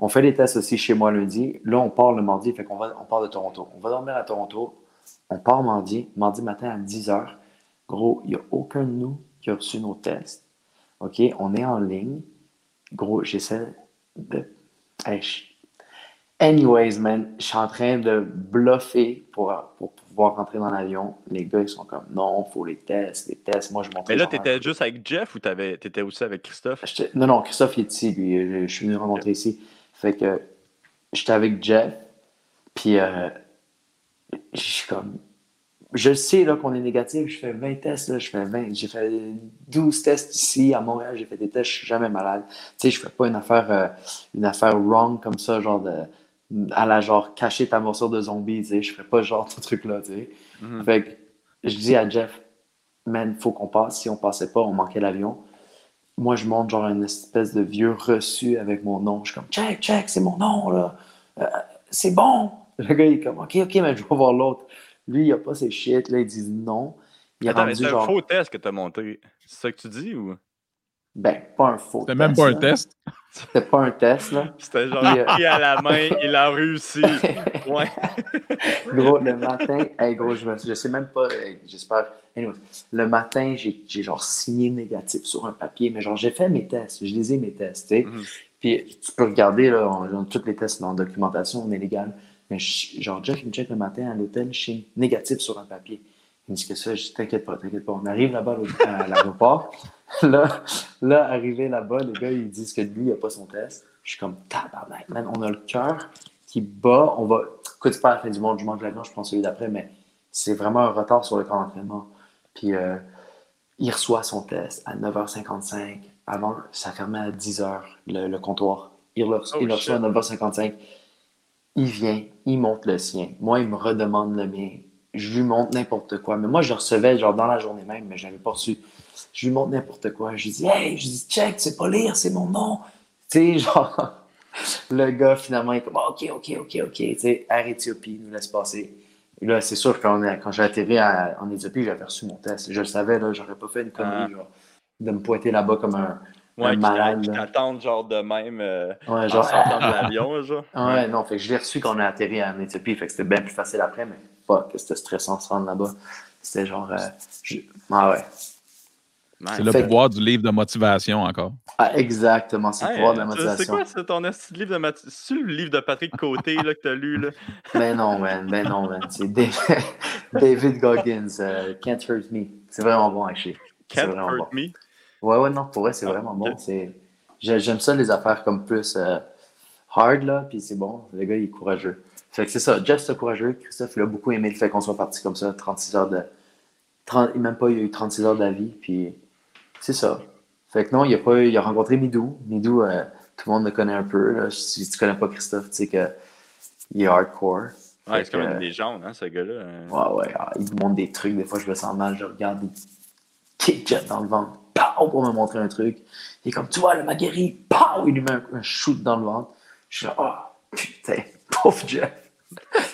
On fait les tests aussi chez moi lundi. Là, on part le mardi, fait qu'on va, on part de Toronto. On va dormir à Toronto. On part mardi, mardi matin à 10 heures. Gros, il n'y a aucun de nous qui a reçu nos tests. OK? On est en ligne. Gros, j'essaie de. Hey, je- Anyways, man, je suis en train de bluffer pour, pour pouvoir rentrer dans l'avion. Les gars, ils sont comme non, faut les tests, les tests. Moi, je montre. Mais là, t'étais juste avec Jeff ou t'avais- t'étais aussi avec Christophe? Non, non, Christophe il est ici, lui. Je, suis venu rencontrer ici. Fait que j'étais avec Jeff, puis euh, je suis comme. Je sais là, qu'on est négatif, je fais 20 tests, là, je fais 20, j'ai fait 12 tests ici à Montréal, j'ai fait des tests, je suis jamais malade. Tu sais, je fais pas une affaire, euh, une affaire wrong comme ça, genre de à la genre cacher ta morsure de zombie, tu sais, je fais pas ce genre de truc là, tu sais. Mhm. Fait que je dis à Jeff, man, faut qu'on passe. Si on passait pas, on manquait l'avion. Moi, je monte genre une espèce de vieux reçu avec mon nom. Je suis comme, check, check, c'est mon nom, là. Euh, c'est bon. Le gars, il est comme, ok, ok, mais je vais voir l'autre. Lui, il a pas ses shit, là, il dit non. Il est Attends, rendu c'est un genre, faux test que t'as monté. C'est ça que tu dis ou? Ben, pas un faux C'était même pas un là. test. C'était pas un test, là. C'était genre euh, pris à la main, il a réussi. Ouais. Gros, le matin, hey, gros, je, me, je sais même pas, hey, j'espère. Anyway, le matin, j'ai j'ai genre signé négatif sur un papier, mais genre, j'ai fait mes tests, je les ai mes tests, tu sais. Mhm. Puis tu peux regarder, là, on, on- tous les tests dans la documentation, on est légal. Mais je- genre, Jeff, il me check le matin à l'hôtel, je signe négatif sur un papier. Il me dit que ça, je dis, t'inquiète pas, t'inquiète pas. On arrive là-bas à l'aéroport. là, là, arrivé là-bas, les gars, ils disent que lui, il n'a pas son test. Je suis comme, tabarnak, man, on a le cœur qui bat. On va, écoute, c'est pas la fin du monde, je mange l'avion, je prends celui d'après, mais c'est vraiment un retard sur le camp d'entraînement. Puis, euh, il reçoit son test à 9h55. Avant, ça fermait à 10h, le, le comptoir. Il le, Oh, il le reçoit à shit. 9h55. Il vient, il monte le sien. Moi, il me redemande le mien. Je lui montre n'importe quoi. Mais moi, je le recevais genre dans la journée même, mais je n'avais pas reçu. Je lui montre n'importe quoi. Je lui dis, hey, je lui dis, check, c'est pas lire, c'est mon nom. Tu sais, genre, le gars, finalement, il est comme, ok, ok, ok, ok. Tu sais, Air Éthiopie, nous laisse passer. Et là, c'est sûr, quand, quand j'ai atterri à- en Éthiopie, j'avais reçu mon test. Je le savais, là, j'aurais pas fait une connerie, Ah. genre, de me pointer là-bas comme un, Ouais, malade. qui t'attendent genre de même euh, Ouais, en genre, sortant de l'avion, genre. Ouais, non, fait que je l'ai reçu quand on a atterri en Éthiopie, fait que c'était bien plus facile après, mais fuck, c'était stressant de se rendre là-bas. C'était genre. euh, je- Ah ouais. Nice. C'est le Fait- pouvoir du livre de motivation encore. Ah, exactement, c'est le Hey, pouvoir de la motivation. C'est quoi c'est ton livre de motivation? C'est le livre de Patrick Côté là, que t'as lu là? Ben non, man, ben non, man. C'est David, David Goggins, euh, Can't Hurt Me. C'est vraiment bon, actually. C'est Can't vraiment Hurt bon. Me? Ouais, ouais, non, pour vrai, c'est Ah, vraiment bon. C'est... j'ai- J'aime ça, les affaires comme plus euh, hard, là, puis c'est bon. Le gars, il est courageux. Fait que c'est ça, Jeff, c'est courageux. Christophe, il a beaucoup aimé le fait qu'on soit parti comme ça, 36 heures de. 30... Même pas, il y a eu 36 heures d'avis, puis c'est ça. Fait que non, il a, pas, il a rencontré Midou. Midou, euh, tout le monde le connaît un peu. Là. Si tu connais pas Christophe, tu sais que il est hardcore. Ouais, Fait c'est comme que, une légende, hein, ce gars-là. euh. Ouais, ouais, ah, il me montre des trucs. Des fois, je me sens mal. Je regarde des kick dans le ventre. Pour me montrer un truc. Il est comme, tu vois, le Maguiri. Pow! Il lui met un, un shoot dans le ventre. Je suis là, oh, putain, pauvre Jeff.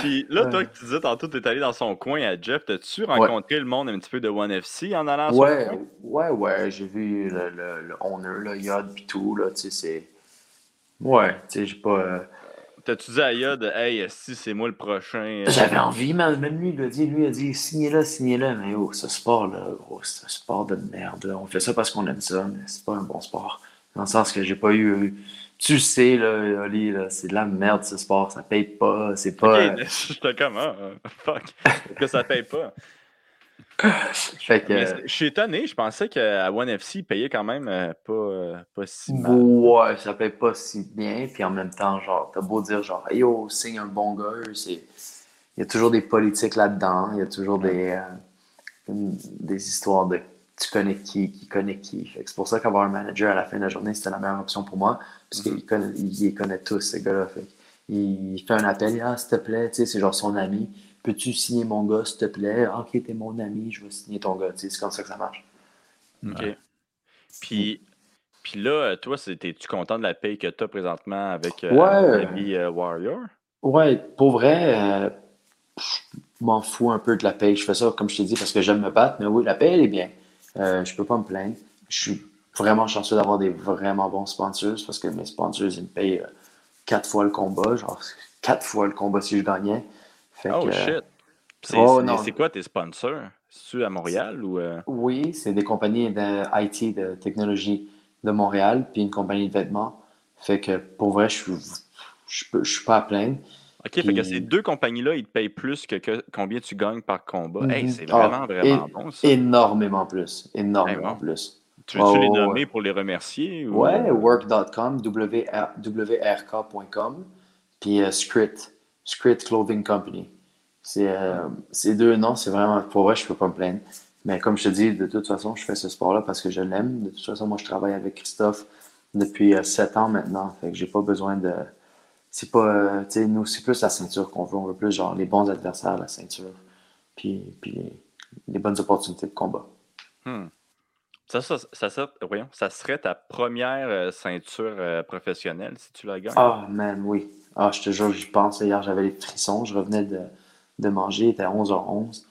Puis là, toi, Ouais. que tu disais tantôt, t'es allé dans son coin à Jeff. T'as-tu rencontré le monde un petit peu de One FC en allant à son Ouais, coin? ouais, ouais. J'ai vu le, le, le owner, le Yod, pis tout. Là, tu sais, c'est. Ouais, tu sais, j'ai pas. Euh, T'as-tu dit à Yod, hey, si c'est moi le prochain? euh, J'avais envie, mais même lui, il l'a dit, lui il a dit, signez-le, signez-le, mais oh, ce sport-là, gros, c'est un sport de merde. On fait ça parce qu'on aime ça, mais c'est pas un bon sport. Dans le sens que j'ai pas eu. Tu sais, là, Oli, là, c'est de la merde ce sport, ça paye pas, c'est pas. Ok, j'étais comme, ah, fuck, que ça paye pas. fait que, Mais je suis étonné, je pensais qu'à One FC, ils payaient quand même euh, pas, euh, pas si mal. ouais, ça paye pas si bien. Puis en même temps, genre, t'as beau dire, genre, hey, yo, signe un bon gars. Il y a toujours des politiques là-dedans. Il y a toujours des, euh, des histoires de tu connais qui, qui connaît qui. C'est pour ça qu'avoir un manager à la fin de la journée, c'était la meilleure option pour moi. Parce qu'il les connaît tous, ces gars-là. Il fait un appel, ah, s'il te plaît, tu sais, c'est genre son ami. Peux-tu signer mon gars, s'il te plaît? Ok, t'es mon ami, je vais signer ton gars. Tu sais, c'est comme ça que ça marche. OK. Ouais. Puis, puis là, toi, es-tu content de la paye que tu as présentement avec euh, Ouais. la vie euh, Warrior? Ouais, pour vrai, euh, je m'en fous un peu de la paye. Je fais ça, comme je t'ai dit, parce que j'aime me battre. Mais oui, la paye, elle est bien. Euh, je peux pas me plaindre. Je suis vraiment chanceux d'avoir des vraiment bons sponsors parce que mes sponsors, ils me payent euh, quatre fois le combat. Genre, quatre fois le combat si je gagnais. Fait Oh que, euh, shit! C'est oh, c'est- c'est quoi tes sponsors? C'est-tu à Montréal ou. euh? Oui, c'est des compagnies de IT, de technologie de Montréal, puis une compagnie de vêtements. Fait que pour vrai, je suis, je, je suis pas à plaindre. OK, fait que ces deux compagnies-là, ils te payent plus que, que combien tu gagnes par combat. Hey, Mhm. c'est Ah, vraiment, vraiment et- bon, ça. Énormément plus. Énormément bon. plus. Tu veux-tu les Oh, nommer ouais. pour les remercier? Ou... Ouais, work.com, WR wrk.com, puis euh, Scrit, Scrit Clothing Company. C'est euh, ces deux noms, c'est vraiment, pour vrai, je peux pas me plaindre. Mais comme je te dis, de toute façon, je fais ce sport-là parce que je l'aime. De toute façon, moi, je travaille avec Christophe depuis euh, sept ans maintenant. Fait que j'ai pas besoin de. C'est pas. euh, tu sais, nous, c'est plus la ceinture qu'on veut. On veut plus, genre, les bons adversaires, la ceinture. Puis, puis les bonnes opportunités de combat. Hmm. Ça, ça, ça, ça- voyons, ça serait ta première euh, ceinture euh, professionnelle si tu la gagnes? Ah, man, oui. Ah, je te jure, j'y pense. Hier, j'avais les frissons. Je revenais de, de manger. Il était à 11h11.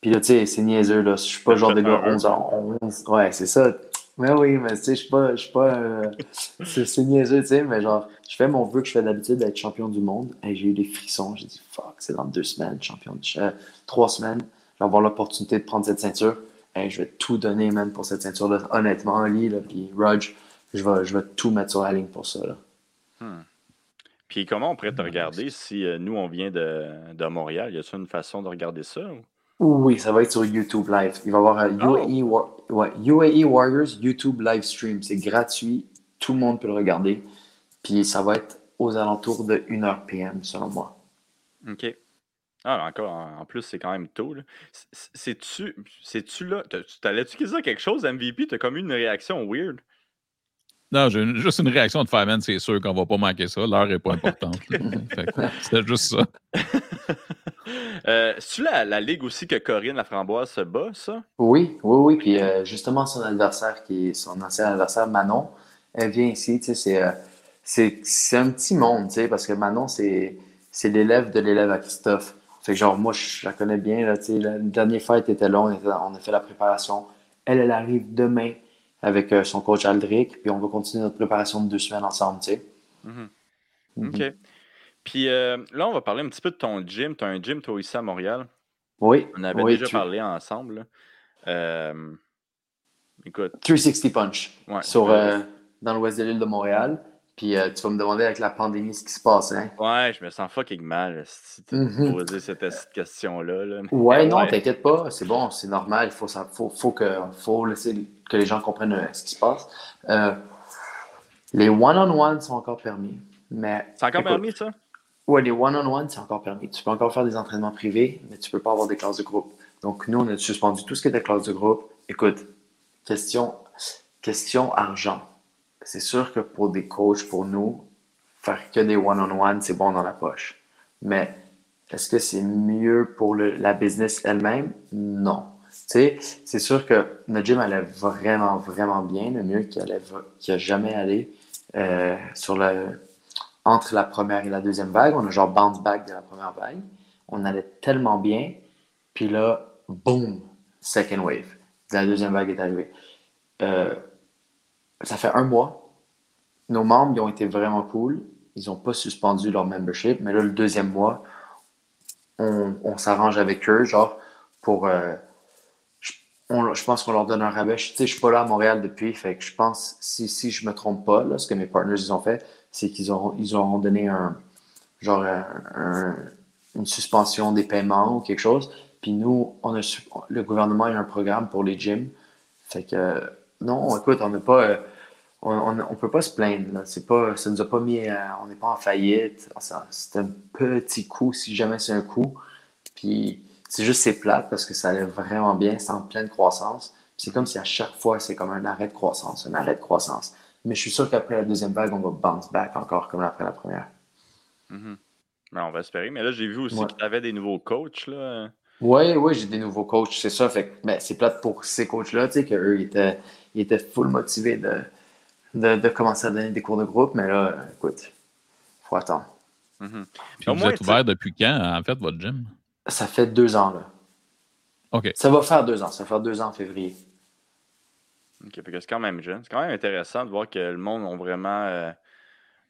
Puis là, tu sais, c'est niaiseux, là. Je suis pas le genre de gars heureux. 11h11. Ouais, c'est ça. Mais oui, mais tu sais, je suis pas. Je suis pas euh, c'est niaiseux, tu sais. Mais genre, je fais mon vœu que je fais d'habitude d'être champion du monde. Et j'ai eu des frissons. J'ai dit, fuck, c'est dans deux semaines, champion de. trois semaines. Je vais avoir l'opportunité de prendre cette ceinture. Je vais tout donner, man, pour cette ceinture-là. Honnêtement, Ali, là. Puis je vais, je vais tout mettre sur la ligne pour ça, là. Hmm. Puis comment on pourrait te regarder si euh, nous, on vient de, de Montréal? Y a-t-il une façon de regarder ça? ou? Oui, ça va être sur YouTube Live. Il va y avoir un Oh. UAE, War- ouais, UAE Warriors YouTube Live Stream. C'est gratuit. Tout le monde peut le regarder. Puis ça va être aux alentours de 1h PM, selon moi. OK. Ah, encore, en plus, c'est quand même tôt. C'est-tu là? T'allais-tu dire quelque chose, MVP? T'as comme eu une réaction weird? Non, j'ai juste une réaction de Fireman, c'est sûr qu'on va pas manquer ça. L'heure est pas importante. C'était juste ça. euh, C'est-tu la, la ligue aussi que Corinne Laframboise se bat, ça? Oui, oui, oui. Puis euh, justement, son adversaire, qui est son ancien adversaire, Manon, elle vient ici. C'est, euh, c'est, c'est un petit monde, tu sais, parce que Manon, c'est, c'est l'élève de l'élève à Christophe. Fait que genre, moi, je la connais bien, là. Le dernier fight était là, on, était- on a fait la préparation. Elle, elle arrive demain avec euh, son coach Aldric, puis on va continuer notre préparation de deux semaines ensemble, tu sais. Mhm. Mhm. OK. Puis euh, là, on va parler un petit peu de ton gym. Tu as un gym, toi, ici à Montréal? Oui, On avait oui, déjà tu- parlé ensemble. là. Euh, écoute, 360 Punch ouais. sur, dans l'ouest de l'île de Montréal. Puis euh, tu vas me demander avec la pandémie ce qui se passe, hein? ouais, je me sens fucking mal si tu posé cette, cette question-là. là. Ouais, non, t'inquiète pas, c'est bon, c'est normal. Il faut, ça, faut, faut, que, faut laisser que les gens comprennent euh, ce qui se passe. Euh, les one-on-one sont encore permis. Mais, C'est encore écoute, permis, ça? Ouais, les one-on-one, c'est encore permis. Tu peux encore faire des entraînements privés, mais tu peux pas avoir des classes de groupe. Donc, nous, on a suspendu tout ce qui était classe de groupe. Écoute, question, question argent. C'est sûr que pour des coachs, pour nous, faire que des one-on-one, c'est bon dans la poche. Mais est-ce que c'est mieux pour la business elle-même? Non. C'est sûr que notre gym allait vraiment, vraiment bien, le mieux qu'il allait- qu'il a jamais allé euh, sur entre la première et la deuxième vague. On a genre bounce back de la première vague. On allait tellement bien. Puis là, boom, second wave. La deuxième vague est arrivée. Euh, ça fait un mois. Nos membres, ils ont été vraiment cool. Ils n'ont pas suspendu leur membership. Mais là, le deuxième mois, on, s'arrange avec eux, genre, pour. euh, je, pense qu'on leur donne un rabais. Je, tu sais, je suis pas là à Montréal depuis. Fait que je pense, si, si je me trompe pas, là, ce que mes partners ils ont fait, c'est qu'ils auront, ils auront donné un. Genre, un- un- une suspension des paiements ou quelque chose. Puis nous, on a le gouvernement a un programme pour les gyms. Fait que, non, écoute, on n'a pas. euh, on, on peut pas se plaindre. Là. C'est pas, ça nous a pas mis. euh, on n'est pas en faillite. C'est un petit coup, si jamais c'est un coup. Puis c'est juste c'est plate parce que ça allait vraiment bien. C'est en pleine croissance. C'est comme si à chaque fois, c'est comme un arrêt de croissance, un arrêt de croissance. Mais je suis sûr qu'après la deuxième vague, on va bounce back encore comme après la première. Mhm. Ben, on va espérer. Mais là, j'ai vu aussi Ouais. que tu avais des nouveaux coachs. Là. Oui, oui, j'ai des nouveaux coachs, c'est ça. Fait que, ben, c'est plate pour ces coachs-là, tu sais, qu'eux, ils étaient, ils étaient full motivés de, de, de commencer à donner des cours de groupe, mais là, écoute, faut attendre. Mhm. Puis Au vous moins, êtes ouvert depuis quand, en fait, votre gym? Ça fait deux ans, là. OK. Ça va faire deux ans, ça va faire deux ans en février. Ok, c'est quand même jeune. C'est quand même intéressant de voir que le monde a vraiment euh,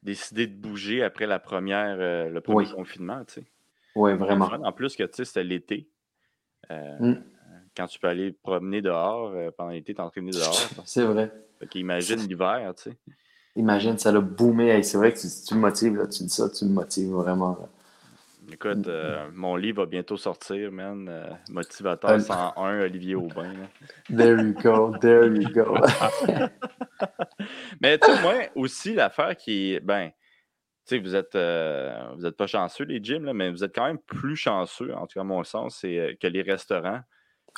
décidé de bouger après la première, euh, le premier Oui. confinement. tu sais. Oui, vraiment. En plus que tu sais, c'était l'été. Euh, Mm. Quand tu peux aller promener dehors euh, pendant l'été, t'entraîner dehors. C'est vrai. Fait qu'imagine l'hiver, tu sais. Imagine, ça l'a boomé. Hey, c'est vrai que tu, tu me motives, là, tu dis ça, tu me motives vraiment. là. Écoute, euh, mon livre va bientôt sortir, man. euh, Motivateur Euh, 101, Olivier Aubin. là. There you go, there you go. Mais tu sais, moi aussi, l'affaire qui est. Ben, tu sais, vous êtes euh, vous êtes pas chanceux, les gyms, là, mais vous êtes quand même plus chanceux, en tout cas, à mon sens, c'est que les restaurants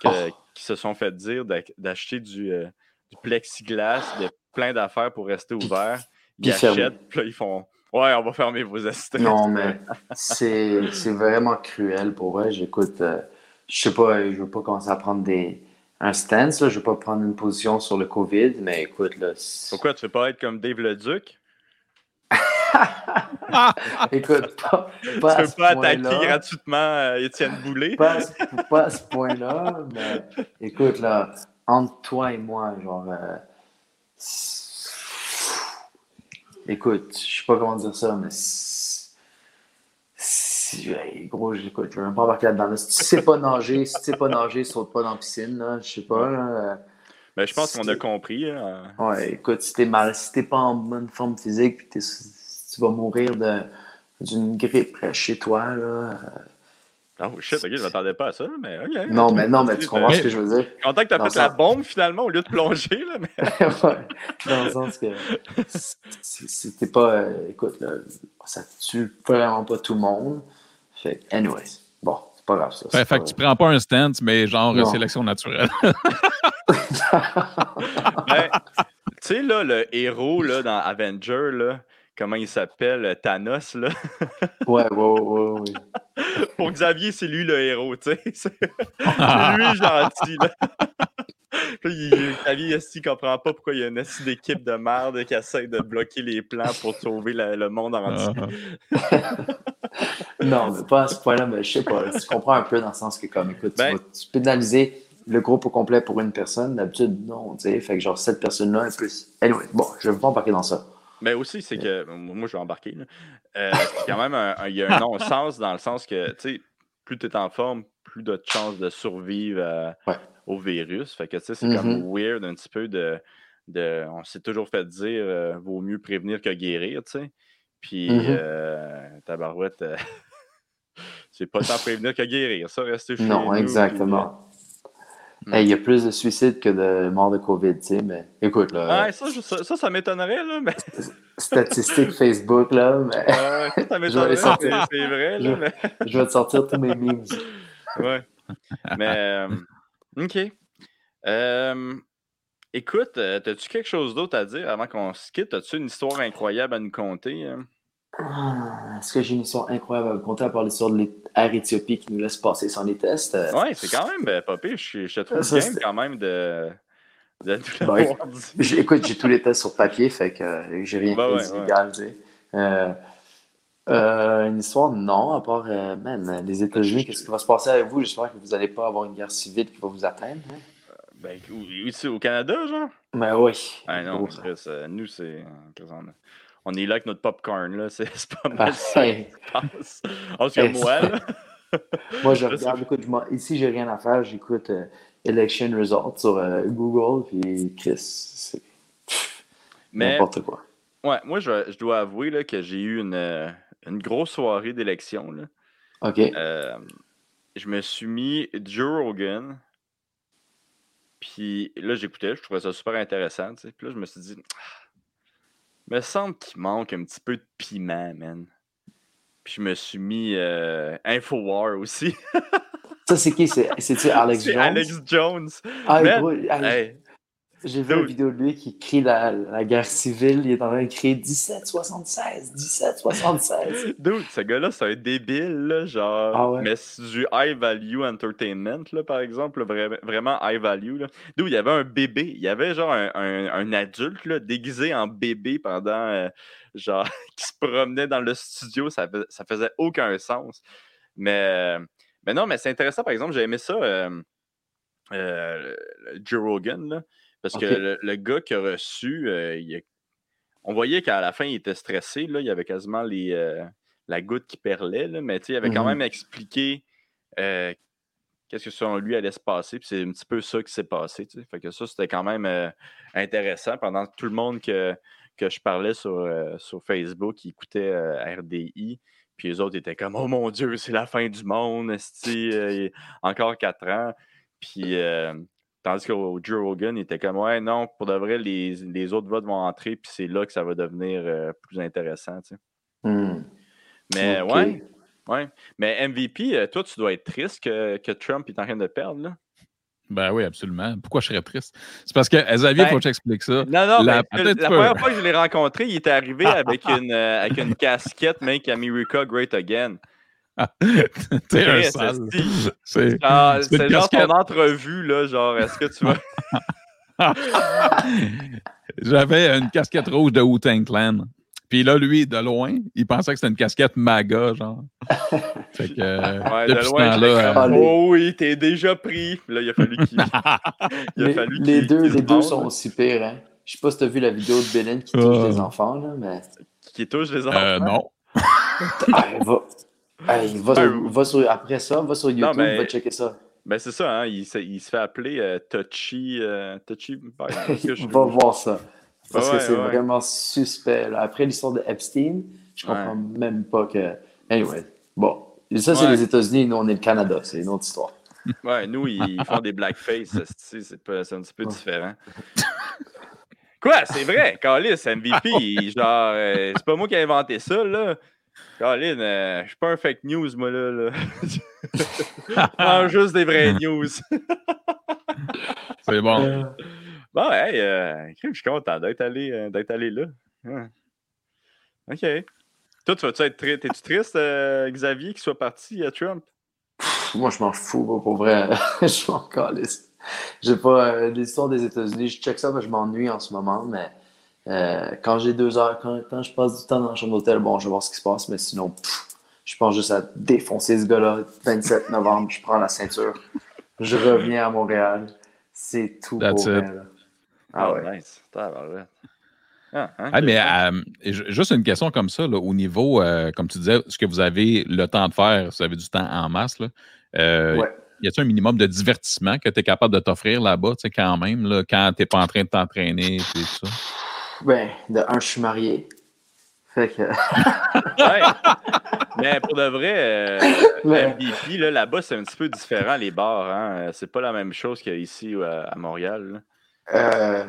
que- Oh. qui se sont fait dire d'ac- d'acheter du, euh, du plexiglas, de plein d'affaires pour rester ouverts. Ils achètent, puis là, ils font Ouais, on va fermer vos assistants. Non, mais c'est vraiment cruel pour vrai. J'écoute, euh, je sais pas, je veux pas commencer à prendre des, un stance, là. je veux pas prendre une position sur le COVID, mais écoute, là. Pourquoi tu veux pas être comme Dave le Duc? Écoute, pas, Tu pas veux ce pas attaquer gratuitement euh, Étienne Boulay? Pas à ce, pas à ce point-là, mais écoute, là, entre toi et moi, genre. euh, écoute, je sais pas comment dire ça, mais. hey, gros, écoute, je même pas embarquer là-dedans. là. Si tu sais pas nager, si tu sais pas nager, saute pas dans la piscine, là. Je sais pas, là. Ben, je pense qu'on a compris. hein. Ouais, écoute, si t'es mal, si t'es pas en bonne forme physique, puis t'es- tu vas mourir de- d'une grippe chez toi, là. Oh shit, ok, je m'attendais pas à ça, mais ok. Non, mais non, mais tu comprends ce que je veux dire. Content que t'as fait la bombe finalement au lieu de plonger, là, mais. Ouais, dans le sens que c'était pas. euh, écoute, là, ça tue vraiment pas tout le monde. Fait que, anyways, bon, c'est pas grave ça. Fait, c'est fait pas- que tu prends pas un stance, mais genre Non. sélection naturelle. Ben, tu sais, là, le héros là, dans Avenger, là, comment il s'appelle, Thanos, là. Ouais, ouais, ouais, ouais, ouais. Pour Xavier, c'est lui le héros, tu sais. C'est lui gentil, là. Puis Xavier, il comprend pas pourquoi il y a une d'équipe de merde qui essaie de bloquer les plans pour sauver la- le monde entier. Ah. Non, mais pas à ce point-là, mais je sais pas. Tu comprends un peu dans le sens que, comme, écoute, Ben- tu vas tu pénaliser le groupe au complet pour une personne. D'habitude, non, tu sais. Fait que, genre, cette personne-là est plus. Anyway, bon, je vais pas embarquer dans ça. Mais aussi, c'est que. Moi, je vais embarquer. là. Euh, quand même un, un- il y a un non-sens dans le sens que, tu sais, plus tu es en forme, plus tu as de chances de survivre à- Ouais. au virus. Fait que, tu sais, c'est Mhm. comme weird un petit peu de. de on s'est toujours fait dire euh, vaut mieux prévenir que guérir, tu sais. Puis, euh, tabarouette, euh, c'est pas tant prévenir que guérir. Ça, rester chez Non, nous, exactement. Hey, Il y a plus de suicides que de morts de COVID, tu sais, mais écoute, là, Ouais, ça, je- ça, ça, ça m'étonnerait, là, mais. statistiques Facebook, là, mais Ouais, ça, ça m'étonnerait, c'est sortir. c'est vrai, Je- là, mais. je vais te sortir tous mes memes. Ouais. Mais, euh, OK. Euh, écoute, euh, as-tu quelque chose d'autre à dire avant qu'on se quitte? As-tu une histoire incroyable à nous conter? hein? Ah, Est-ce que j'ai une histoire incroyable à vous conter à part l'histoire de l'Air Éthiopie qui nous laisse passer sans les tests? Ouais, c'est quand même euh, pas pire. Je, je te trouve Ça, game c'est- quand même de, de dit. j'ai- Écoute, j'ai tous les tests sur papier, fait que euh, j'ai rien fait ouais, sais. Euh, euh, une histoire, non, à part, man, les États-Unis, qu'est-ce qui va se passer avec vous? J'espère que vous n'allez pas avoir une guerre civile qui va vous atteindre. hein? Ben, ici au Canada, genre? Ben oui. Ah non, Chris, nous, c'est. On est là avec notre popcorn, là. C'est pas mal ça passe. En tout moi, là. Moi, je regarde, écoute, je ici, j'ai rien à faire, j'écoute euh, Election Results sur euh, Google, puis Chris, c'est n'importe quoi. ouais, moi, je, je dois avouer là, que j'ai eu une, euh, une grosse soirée d'élection. OK. Euh, je me suis mis Joe Rogan. Puis là, j'écoutais, je trouvais ça super intéressant. tu sais. Puis là, je me suis dit, ah, me semble qu'il manque un petit peu de piment, man. Puis je me suis mis euh, Infowar aussi. Ça, c'est qui? C'est- C'est-tu Alex Jones? Alex Jones. Ah, Man, gros, ah, Hey, J'ai vu une vidéo de lui qui crie la, la guerre civile. Il est en train de crier 1776, 1776. Dude, ce gars-là, c'est un débile, là, genre. Ah ouais? Mais c'est du high value entertainment, là, par exemple, là, vra- vraiment high value. Là. Dude, il y avait un bébé. Il y avait genre un, un- un adulte là, déguisé en bébé pendant. euh, genre, qui se promenait dans le studio. Ça, ça faisait aucun sens. Mais, mais non, mais c'est intéressant, par exemple, j'ai aimé ça, euh, euh, Joe Rogan, là, parce que le, le gars qui a reçu, euh, il a- on voyait qu'à la fin, il était stressé. Là, il y avait quasiment les, euh, la goutte qui perlait, là, mais il avait quand Mhm. même expliqué euh, qu'est-ce que selon lui allait se passer. Puis c'est un petit peu ça qui s'est passé. Fait que ça, c'était quand même intéressant pendant que tout le monde que, que je parlais sur, sur Facebook qui écoutait RDI. Puis les autres étaient comme Oh mon Dieu, c'est la fin du monde, esti, encore quatre ans. Puis tandis qu'au Joe Rogan, il était comme Ouais, non, pour de vrai, les, les autres votes vont entrer, puis c'est là que ça va devenir euh, plus intéressant. tu sais. Hmm. Mais Ok. ouais, ouais. Mais MVP, euh, toi, tu dois être triste que, que Trump est en train de perdre, là. Ben oui, absolument. Pourquoi je serais triste? C'est parce que Xavier, il Ben, faut que j'explique ça. Non, non, La- la, première fois que je l'ai rencontré, il était arrivé avec une, euh, avec une casquette Make America Great Again. T'es un sale. C'est- Genre, ton entrevue, là, genre, est-ce que tu vas... J'avais une casquette rouge de Wu-Tang Clan. Puis là, lui, de loin, il pensait que c'était une casquette MAGA, genre. Fait que, euh, Ouais, de loin, comme, euh, oh oui, t'es déjà pris. Là, il a fallu qu'il... Les, fallu les deux, les deux sont là, aussi pires. Hein? Je sais pas si tu as vu la vidéo de Belen qui touche Oh. des enfants, là, mais Qui touche les enfants? euh, non. Ah, va, Hey, va, sur, va sur- après ça, va sur YouTube, mais- va checker ça. Ben, c'est ça, hein, il, se, il se fait appeler euh, Touchy... euh, touchy... je- va voir ça. Parce Ouais, que c'est ouais. vraiment suspect. là. Après l'histoire de Epstein, je comprends même pas que. Anyway, bon. Ça, c'est les États-Unis, nous, on est le Canada. C'est une autre histoire. Ouais, nous, ils font des blackface, c'est- un petit peu différent. Quoi? C'est vrai, Calis, MVP, il- genre, euh, c'est pas moi qui ai inventé ça, là. Colin, euh, je suis pas un fake news, moi, là. là. Je prends juste des vraies news. C'est bon. Euh, Bon, hey, euh, je suis content d'être allé, euh, d'être allé là. OK. Toi, tu vas-tu être tri- T'es-tu triste, euh, Xavier, qu'il soit parti à Trump? Moi, je m'en fous, moi, pour vrai. je m'en calisse. J'ai pas euh, l'histoire des États-Unis. Je check ça, mais je m'ennuie en ce moment. Mais euh, quand j'ai deux heures, quand, quand je passe du temps dans la chambre d'hôtel, bon, je vais voir ce qui se passe. Mais sinon, pff, je pense juste à défoncer ce gars-là. 27 novembre, je prends la ceinture. Je reviens à Montréal. C'est tout That's pour vrai. it. là. Ah ouais. nice. Ah, hein, Ah, mais euh, ju- juste une question comme ça, là, au niveau, euh, comme tu disais, ce que vous avez le temps de faire, vous avez du temps en masse, là, euh, Ouais. y a-t-il un minimum de divertissement que tu es capable de t'offrir là-bas, tu sais, quand même, là, quand tu n'es pas en train de t'entraîner et tout ça? Ben, de un, je suis marié. Fait que. Ouais. Mais pour de vrai, euh, Mais- MVP, là, là-bas, c'est un petit peu différent, les bars. Hein? Euh, C'est pas la même chose qu'ici euh, à Montréal. Euh,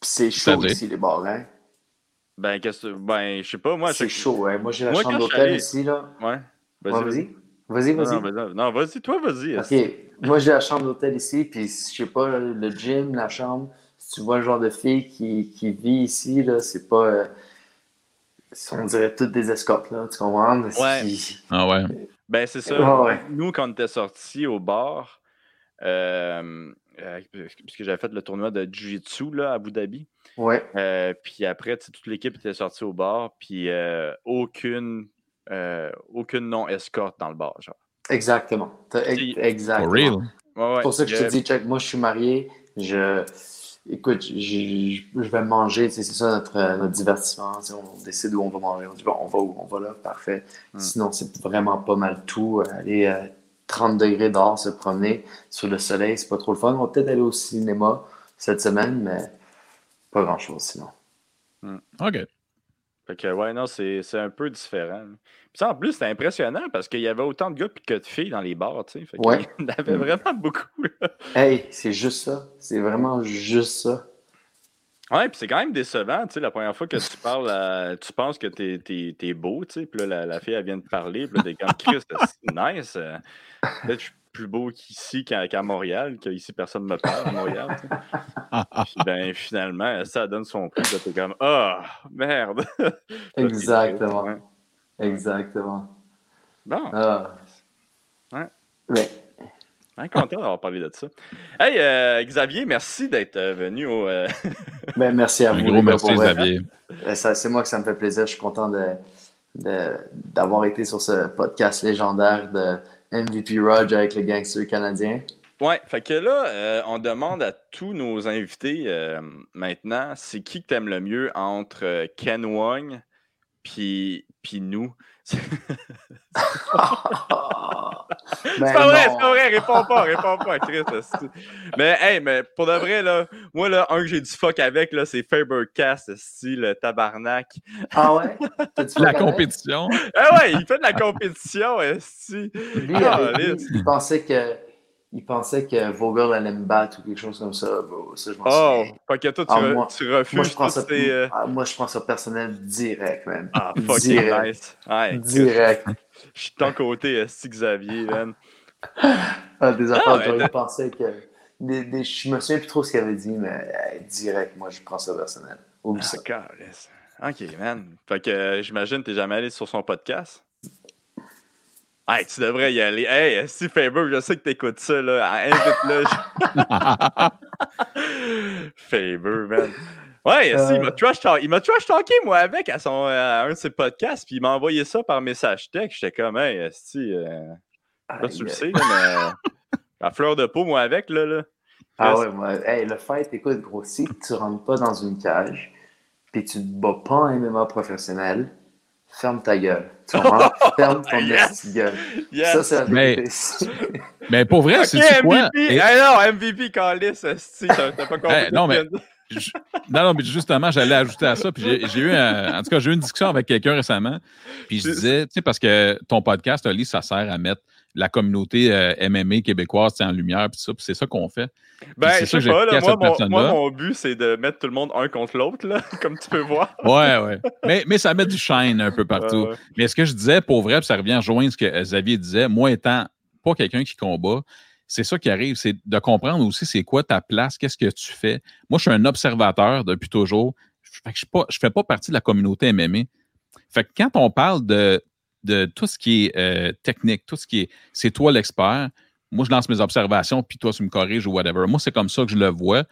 c'est chaud ici, les bars, hein? Ben, qu'est-ce que. Ben, je sais pas, moi. c'est chaud, hein? Moi, j'ai la Moi, chambre d'hôtel ici, là. Ouais. Vas-y, vas-y. Vas-y, Non, vas-y. non, vas-y. Non, vas-y, toi, vas-y. Ok, moi j'ai la chambre d'hôtel ici, puis je sais pas, le gym, la chambre, tu vois le genre de fille qui, qui vit ici, là, c'est pas. euh, on dirait toutes des escortes, là, tu comprends? Ouais. Ah ouais. Ben, c'est ça. Ouais. Nous, quand on était sortis au bar, euh, euh, puisque j'avais fait le tournoi de Jiu-Jitsu là, à Abu Dhabi, Ouais, euh, puis après, toute l'équipe était sortie au bar, puis euh, aucune, euh, aucune non-escorte dans le bar. Genre. exactement. Exactement. For real? Ouais, ouais. C'est pour ça que je te dis, check, moi je suis marié, je. Écoute, je, vais manger, c'est ça notre, notre divertissement. On décide où on va manger. On dit, bon, on va où? On va là, parfait. Hmm. Sinon, c'est vraiment pas mal tout. Aller à 30 degrés dehors, se promener sur le soleil, c'est pas trop le fun. On va peut-être aller au cinéma cette semaine, mais pas grand-chose sinon. OK. Fait que, ouais, non, c'est un peu différent. Puis ça, en plus, c'était impressionnant parce qu'il y avait autant de gars que de filles dans les bars, tu sais. Fait Ouais. qu'il y en avait vraiment beaucoup, là. Hey, c'est juste ça. C'est vraiment juste ça. Ouais, puis c'est quand même décevant, tu sais, la première fois que tu parles, à- tu penses que t'es es, t'es beau, tu sais, puis là, la, la fille, elle vient de parler, puis là, t'es comme, Christ, c'est nice. euh, Peut-être que je suis plus beau qu'ici, qu'à qu'à Montréal, qu'ici, personne ne me parle à Montréal. Puis ben, finalement, ça donne son prix, là, t'es comme, ah, merde. Là, t'es Exactement. Exactement. Bon, Ah. Ouais. Ouais. Bien content d'avoir parlé de ça. Hey, euh, Xavier, merci d'être euh, venu au. euh, Ben, merci à Un vous. gros les gars, merci. Xavier. C'est moi que ça me fait plaisir. Je suis content de, de- d'avoir été sur ce podcast légendaire de MVP Rog avec le gangster canadien. Ouais, fait que là, euh, on demande à tous nos invités euh, maintenant, c'est qui que t'aimes le mieux entre Ken Wong puis puis nous. c'est pas vrai, c'est pas vrai, réponds pas, réponds pas, Chris. Mais hey, mais pour de vrai là, moi là, un que j'ai du fuck avec là, c'est Fabercast, style le tabarnak. Ah ouais? T'as-tu La compétition. Ah ouais, il fait de la compétition, esti. Lui, Ah, lui, il pensait que il pensait que Vogel allait me battre ou quelque chose comme ça. Ça, je Oh, fait que toi tu, Ah, re- moi- tu refuses Moi je, prends ça, euh, ah, moi, je prends ça personnel direct, man. Ah, fucking Direct. nice. Ouais, Direct. je suis de ton côté, esti Xavier, man. Ah, des affaires, ouais, t'as- il pensait que. Des, des, je me souviens plus trop ce qu'il avait dit, mais euh, direct, moi, je prends ça personnel. Oublie ça. Ah. Ok, man. Fait que euh, j'imagine que t'es jamais allé sur son podcast? Hey, tu devrais y aller. Hey, si Faber, je sais que t'écoutes ça, là. Invite-le. Faber, man. Ouais, si, il m'a Euh. trash talk- il m'a trash talké, moi, avec, à, son, à un de ses podcasts, puis il m'a envoyé ça par message texte. J'étais comme, hey, si, euh, là, tu le sais, là, mais. La fleur de peau, moi, avec, là. là. Ah ouais, moi, hey, le fight, écoute, gros, si tu rentres pas dans une cage, puis tu te bats pas en MMA professionnel, ferme ta gueule. Tu comprends? ferme ton Yes. gueule. Yes. Ça, c'est la Mais-. Mais pour vrai, c'est quoi? MVP! Et- Hey, non, MVP, Calis, t'as pas compris. Hey, non, mais- Je- Non, non, mais justement, j'allais ajouter à ça. Puis j'ai- j'ai eu, un- en tout cas, j'ai eu une discussion avec quelqu'un récemment. Puis je disais, tu sais, parce que ton podcast, Oli, ça sert à mettre la communauté euh, MMA québécoise en lumière, puis ça, puis c'est ça qu'on fait. Ben, c'est je ça sais pas, là, moi, mon, moi, mon but, c'est de mettre tout le monde un contre l'autre, comme tu peux voir. Ouais, ouais. Mais, mais ça met du shine un peu partout. Mais ce que je disais, pour vrai, puis ça revient à rejoindre ce que Xavier disait, moi étant pas quelqu'un qui combat, c'est ça qui arrive, c'est de comprendre aussi c'est quoi ta place, qu'est-ce que tu fais. Moi, je suis un observateur depuis toujours. Fait que je ne fais pas partie de la communauté MMA. Fait que quand on parle de, de tout ce qui est euh, technique, tout ce qui est c'est toi l'expert, moi je lance mes observations, puis toi tu me corriges ou whatever. Moi, c'est comme ça que je le vois.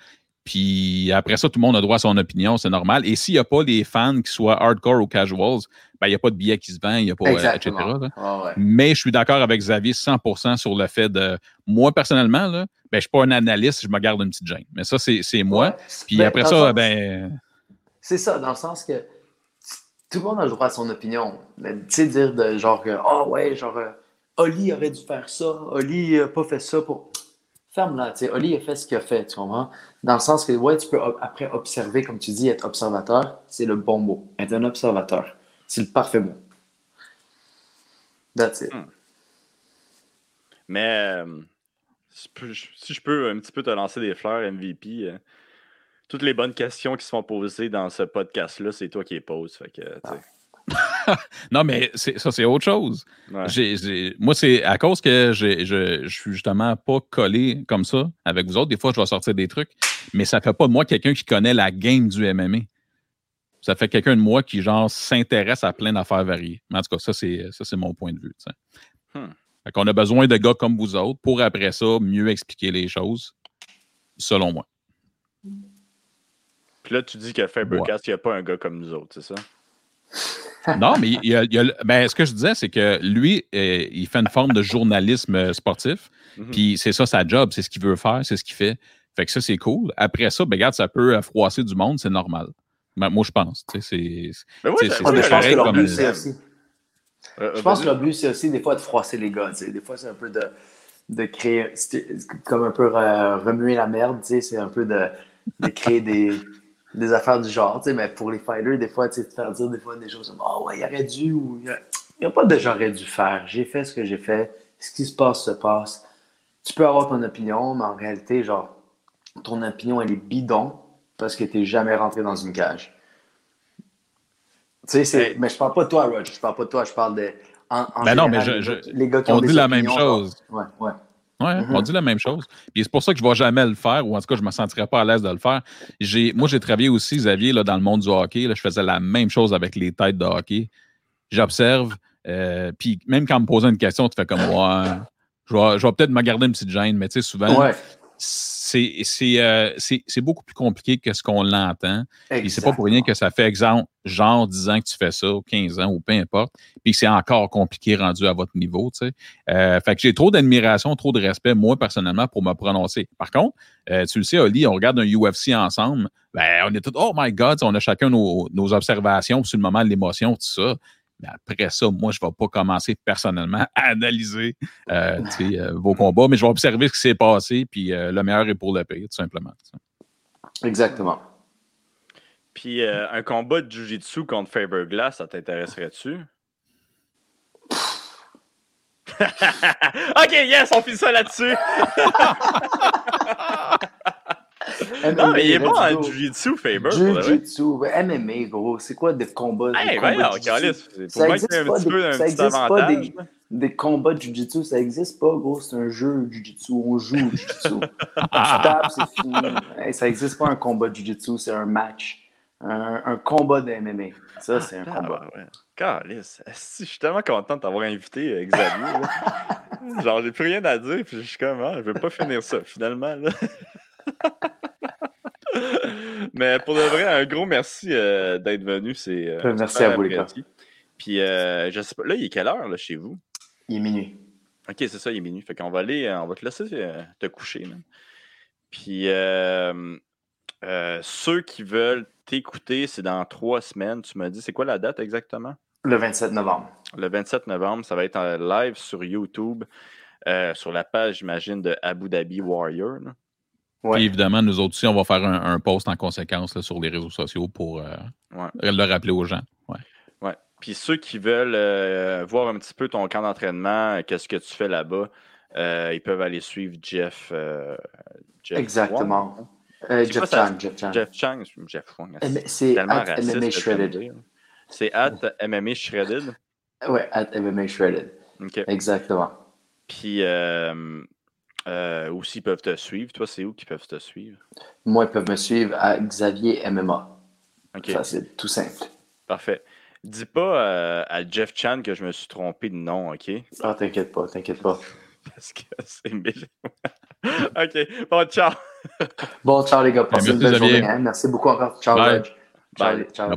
Puis après ça, tout le monde a droit à son opinion, c'est normal. Et s'il n'y a pas les fans qui soient hardcore ou casuals, ben, il n'y a pas de billets qui se vendent, il n'y a pas, euh, etc. Ouais. Mais je suis d'accord avec Xavier 100% sur le fait de. Moi, personnellement, là, ben, je ne suis pas un analyste, je me garde une petite gêne. Mais ça, c'est moi. Ouais. Puis Ben, après ça, sens- ben. C'est ça, dans le sens que tout le monde a le droit à son opinion. Mais tu sais, dire de genre, ah ouais, genre, euh, Oli aurait dû faire ça, Oli n'a pas fait ça pour. Ferme-la, tu sais, Oli a fait ce qu'il a fait, tu comprends? Dans le sens que, ouais, tu peux après observer, comme tu dis, être observateur, c'est le bon mot. Être un observateur, c'est le parfait mot. That's it. Mais euh, si je peux- si je peux un petit peu te lancer des fleurs, MVP, euh, toutes les bonnes questions qui sont posées dans ce podcast-là, c'est toi qui les poses. Fait que, tu sais, Non, mais ça, c'est autre chose. ouais. Moi, c'est à cause que je, je suis justement pas collé comme ça avec vous autres. Des fois, je vais sortir des trucs, mais ça fait pas de moi quelqu'un qui connaît la game du MMA. Ça fait quelqu'un de moi qui, genre, s'intéresse à plein d'affaires variées. Mais en tout cas, ça, c'est ça, c'est mon point de vue. Hmm. Fait qu'on a besoin de gars comme vous autres pour, après ça, mieux expliquer les choses, selon moi. Puis là, tu dis que Fabercast, il n'y a pas un gars comme nous autres, c'est ça? Non, mais il y a, il y a- ben, ce que je disais, c'est que lui, euh, il fait une forme de journalisme euh, sportif. Mhm. Puis c'est ça sa job, c'est ce qu'il veut faire, c'est ce qu'il fait. Fait que ça, c'est cool. Après ça, ben, regarde, ça peut euh, froisser du monde, c'est normal. Ben, moi, je pense. tu sais, C'est. Mais je pense que leur comme- but, c'est aussi. Euh, Je pense que leur but, c'est aussi des fois de froisser les gars. Des fois, c'est un peu de, de créer, comme un peu euh, remuer la merde. tu sais. C'est un peu de, de créer des, des affaires du genre, tu sais, mais pour les fighters, des fois, tu sais, te faire dire des fois des choses comme Oh ouais, il aurait dû ou il n'y a, pas de j'aurais dû faire. J'ai fait ce que j'ai fait. Ce qui se passe se passe. Tu peux avoir ton opinion, mais en réalité, genre, ton opinion, elle est bidon parce que tu n'es jamais rentré dans une cage. Tu sais, c'est. Mais je parle pas de toi, Roger. Je parle pas de toi. Je parle de. En, en ben non, mais je, les gars- je- les gars qui on ont dit des la même chose. genre, Ouais, ouais. On dit la même chose. Puis c'est pour ça que je ne vais jamais le faire, ou en tout cas, je ne me sentirais pas à l'aise de le faire. Moi, j'ai travaillé aussi, Xavier, là, dans le monde du hockey. Là, je faisais la même chose avec les têtes de hockey. J'observe, euh, puis même quand on me posait une question, tu fais comme ouais, je vais, peut-être me garder une petite gêne, mais tu sais, souvent, Ouais. C'est, euh, c'est, beaucoup plus compliqué que ce qu'on l'entend. Et c'est pas pour rien que ça fait exemple, genre 10 ans que tu fais ça, ou 15 ans, ou peu importe, puis que c'est encore compliqué rendu à votre niveau, tu sais. Euh, fait que j'ai trop d'admiration, trop de respect, moi, personnellement, pour me prononcer. Par contre, euh, tu le sais, Oli, on regarde un UFC ensemble, ben, on est tous, oh my God, on a chacun nos, nos observations sur le moment de l'émotion, tout ça. Mais après ça, moi, je ne vais pas commencer personnellement à analyser euh, euh, vos combats, mais je vais observer ce qui s'est passé, puis euh, le meilleur est pour le pire, tout simplement. Exactement. Puis euh, un combat de Jiu-Jitsu contre Faber Glass, ça t'intéresserait-tu? ok, yes, on finit ça là-dessus. Non, mais il est bon en go. Jiu-Jitsu, Faber. Jiu-Jitsu, MMA, gros. C'est quoi des combats? Hey, c'est Ça pour moi ait un pas petit des- peu un ça petit avantage. des- Des combats de Jiu-Jitsu, ça existe pas, gros. C'est un jeu de Jiu-Jitsu. On joue Jiu-Jitsu. tu tapes, c'est fini. Ça existe pas un combat de Jiu-Jitsu, c'est un match. Un, un combat de MMA. Ça, c'est un Ah, combat. Calis, esti, je suis tellement content de t'avoir invité, euh, Xavier. Genre, j'ai plus rien à dire, puis je suis comme, ah, je vais pas finir ça, finalement. là. Mais pour de vrai, un gros merci euh, d'être venu. C'est, euh, Euh, merci à vous, les gars. Puis, euh, je sais pas, là, il est quelle heure, là, chez vous? Il est minuit. Ok, c'est ça, il est minuit. Fait qu'on va aller, on va te laisser te coucher. là. Puis ceux qui veulent t'écouter, c'est dans trois semaines. Tu m'as dit, c'est quoi la date exactement? Le 27 novembre. Le 27 novembre, ça va être en live sur YouTube, sur la page, j'imagine, de Abu Dhabi Warrior. là. Ouais. Puis évidemment, nous autres aussi, on va faire un, un post en conséquence là, sur les réseaux sociaux pour euh, Ouais. le rappeler aux gens. Ouais. Ouais. Puis ceux qui veulent euh, voir un petit peu ton camp d'entraînement, euh, qu'est-ce que tu fais là-bas, euh, ils peuvent aller suivre Jeff. euh, Jeff Exactement. Wong. Euh, Jeff quoi ça? Chan, Jeff Chan. Jeff Chang, Jeff Wong. Ben, C'est at MMA Shredded. C'est at MMA Shredded. Ouais, at MMA Shredded. OK. Exactement. Puis euh, euh, aussi, ils peuvent te suivre. Toi, c'est où qu'ils peuvent te suivre? Moi, ils peuvent me suivre à Xavier MMA. OK, Ça, c'est tout simple. parfait. Dis pas euh, à Jeff Chan que je me suis trompé de nom, OK? Ah, t'inquiète pas, t'inquiète pas. Parce que c'est méchant. OK, bon, ciao! Bon, ciao les gars, passez Merci, une belle journée. hein. Merci beaucoup encore. Ciao, Bye. Bye. ciao.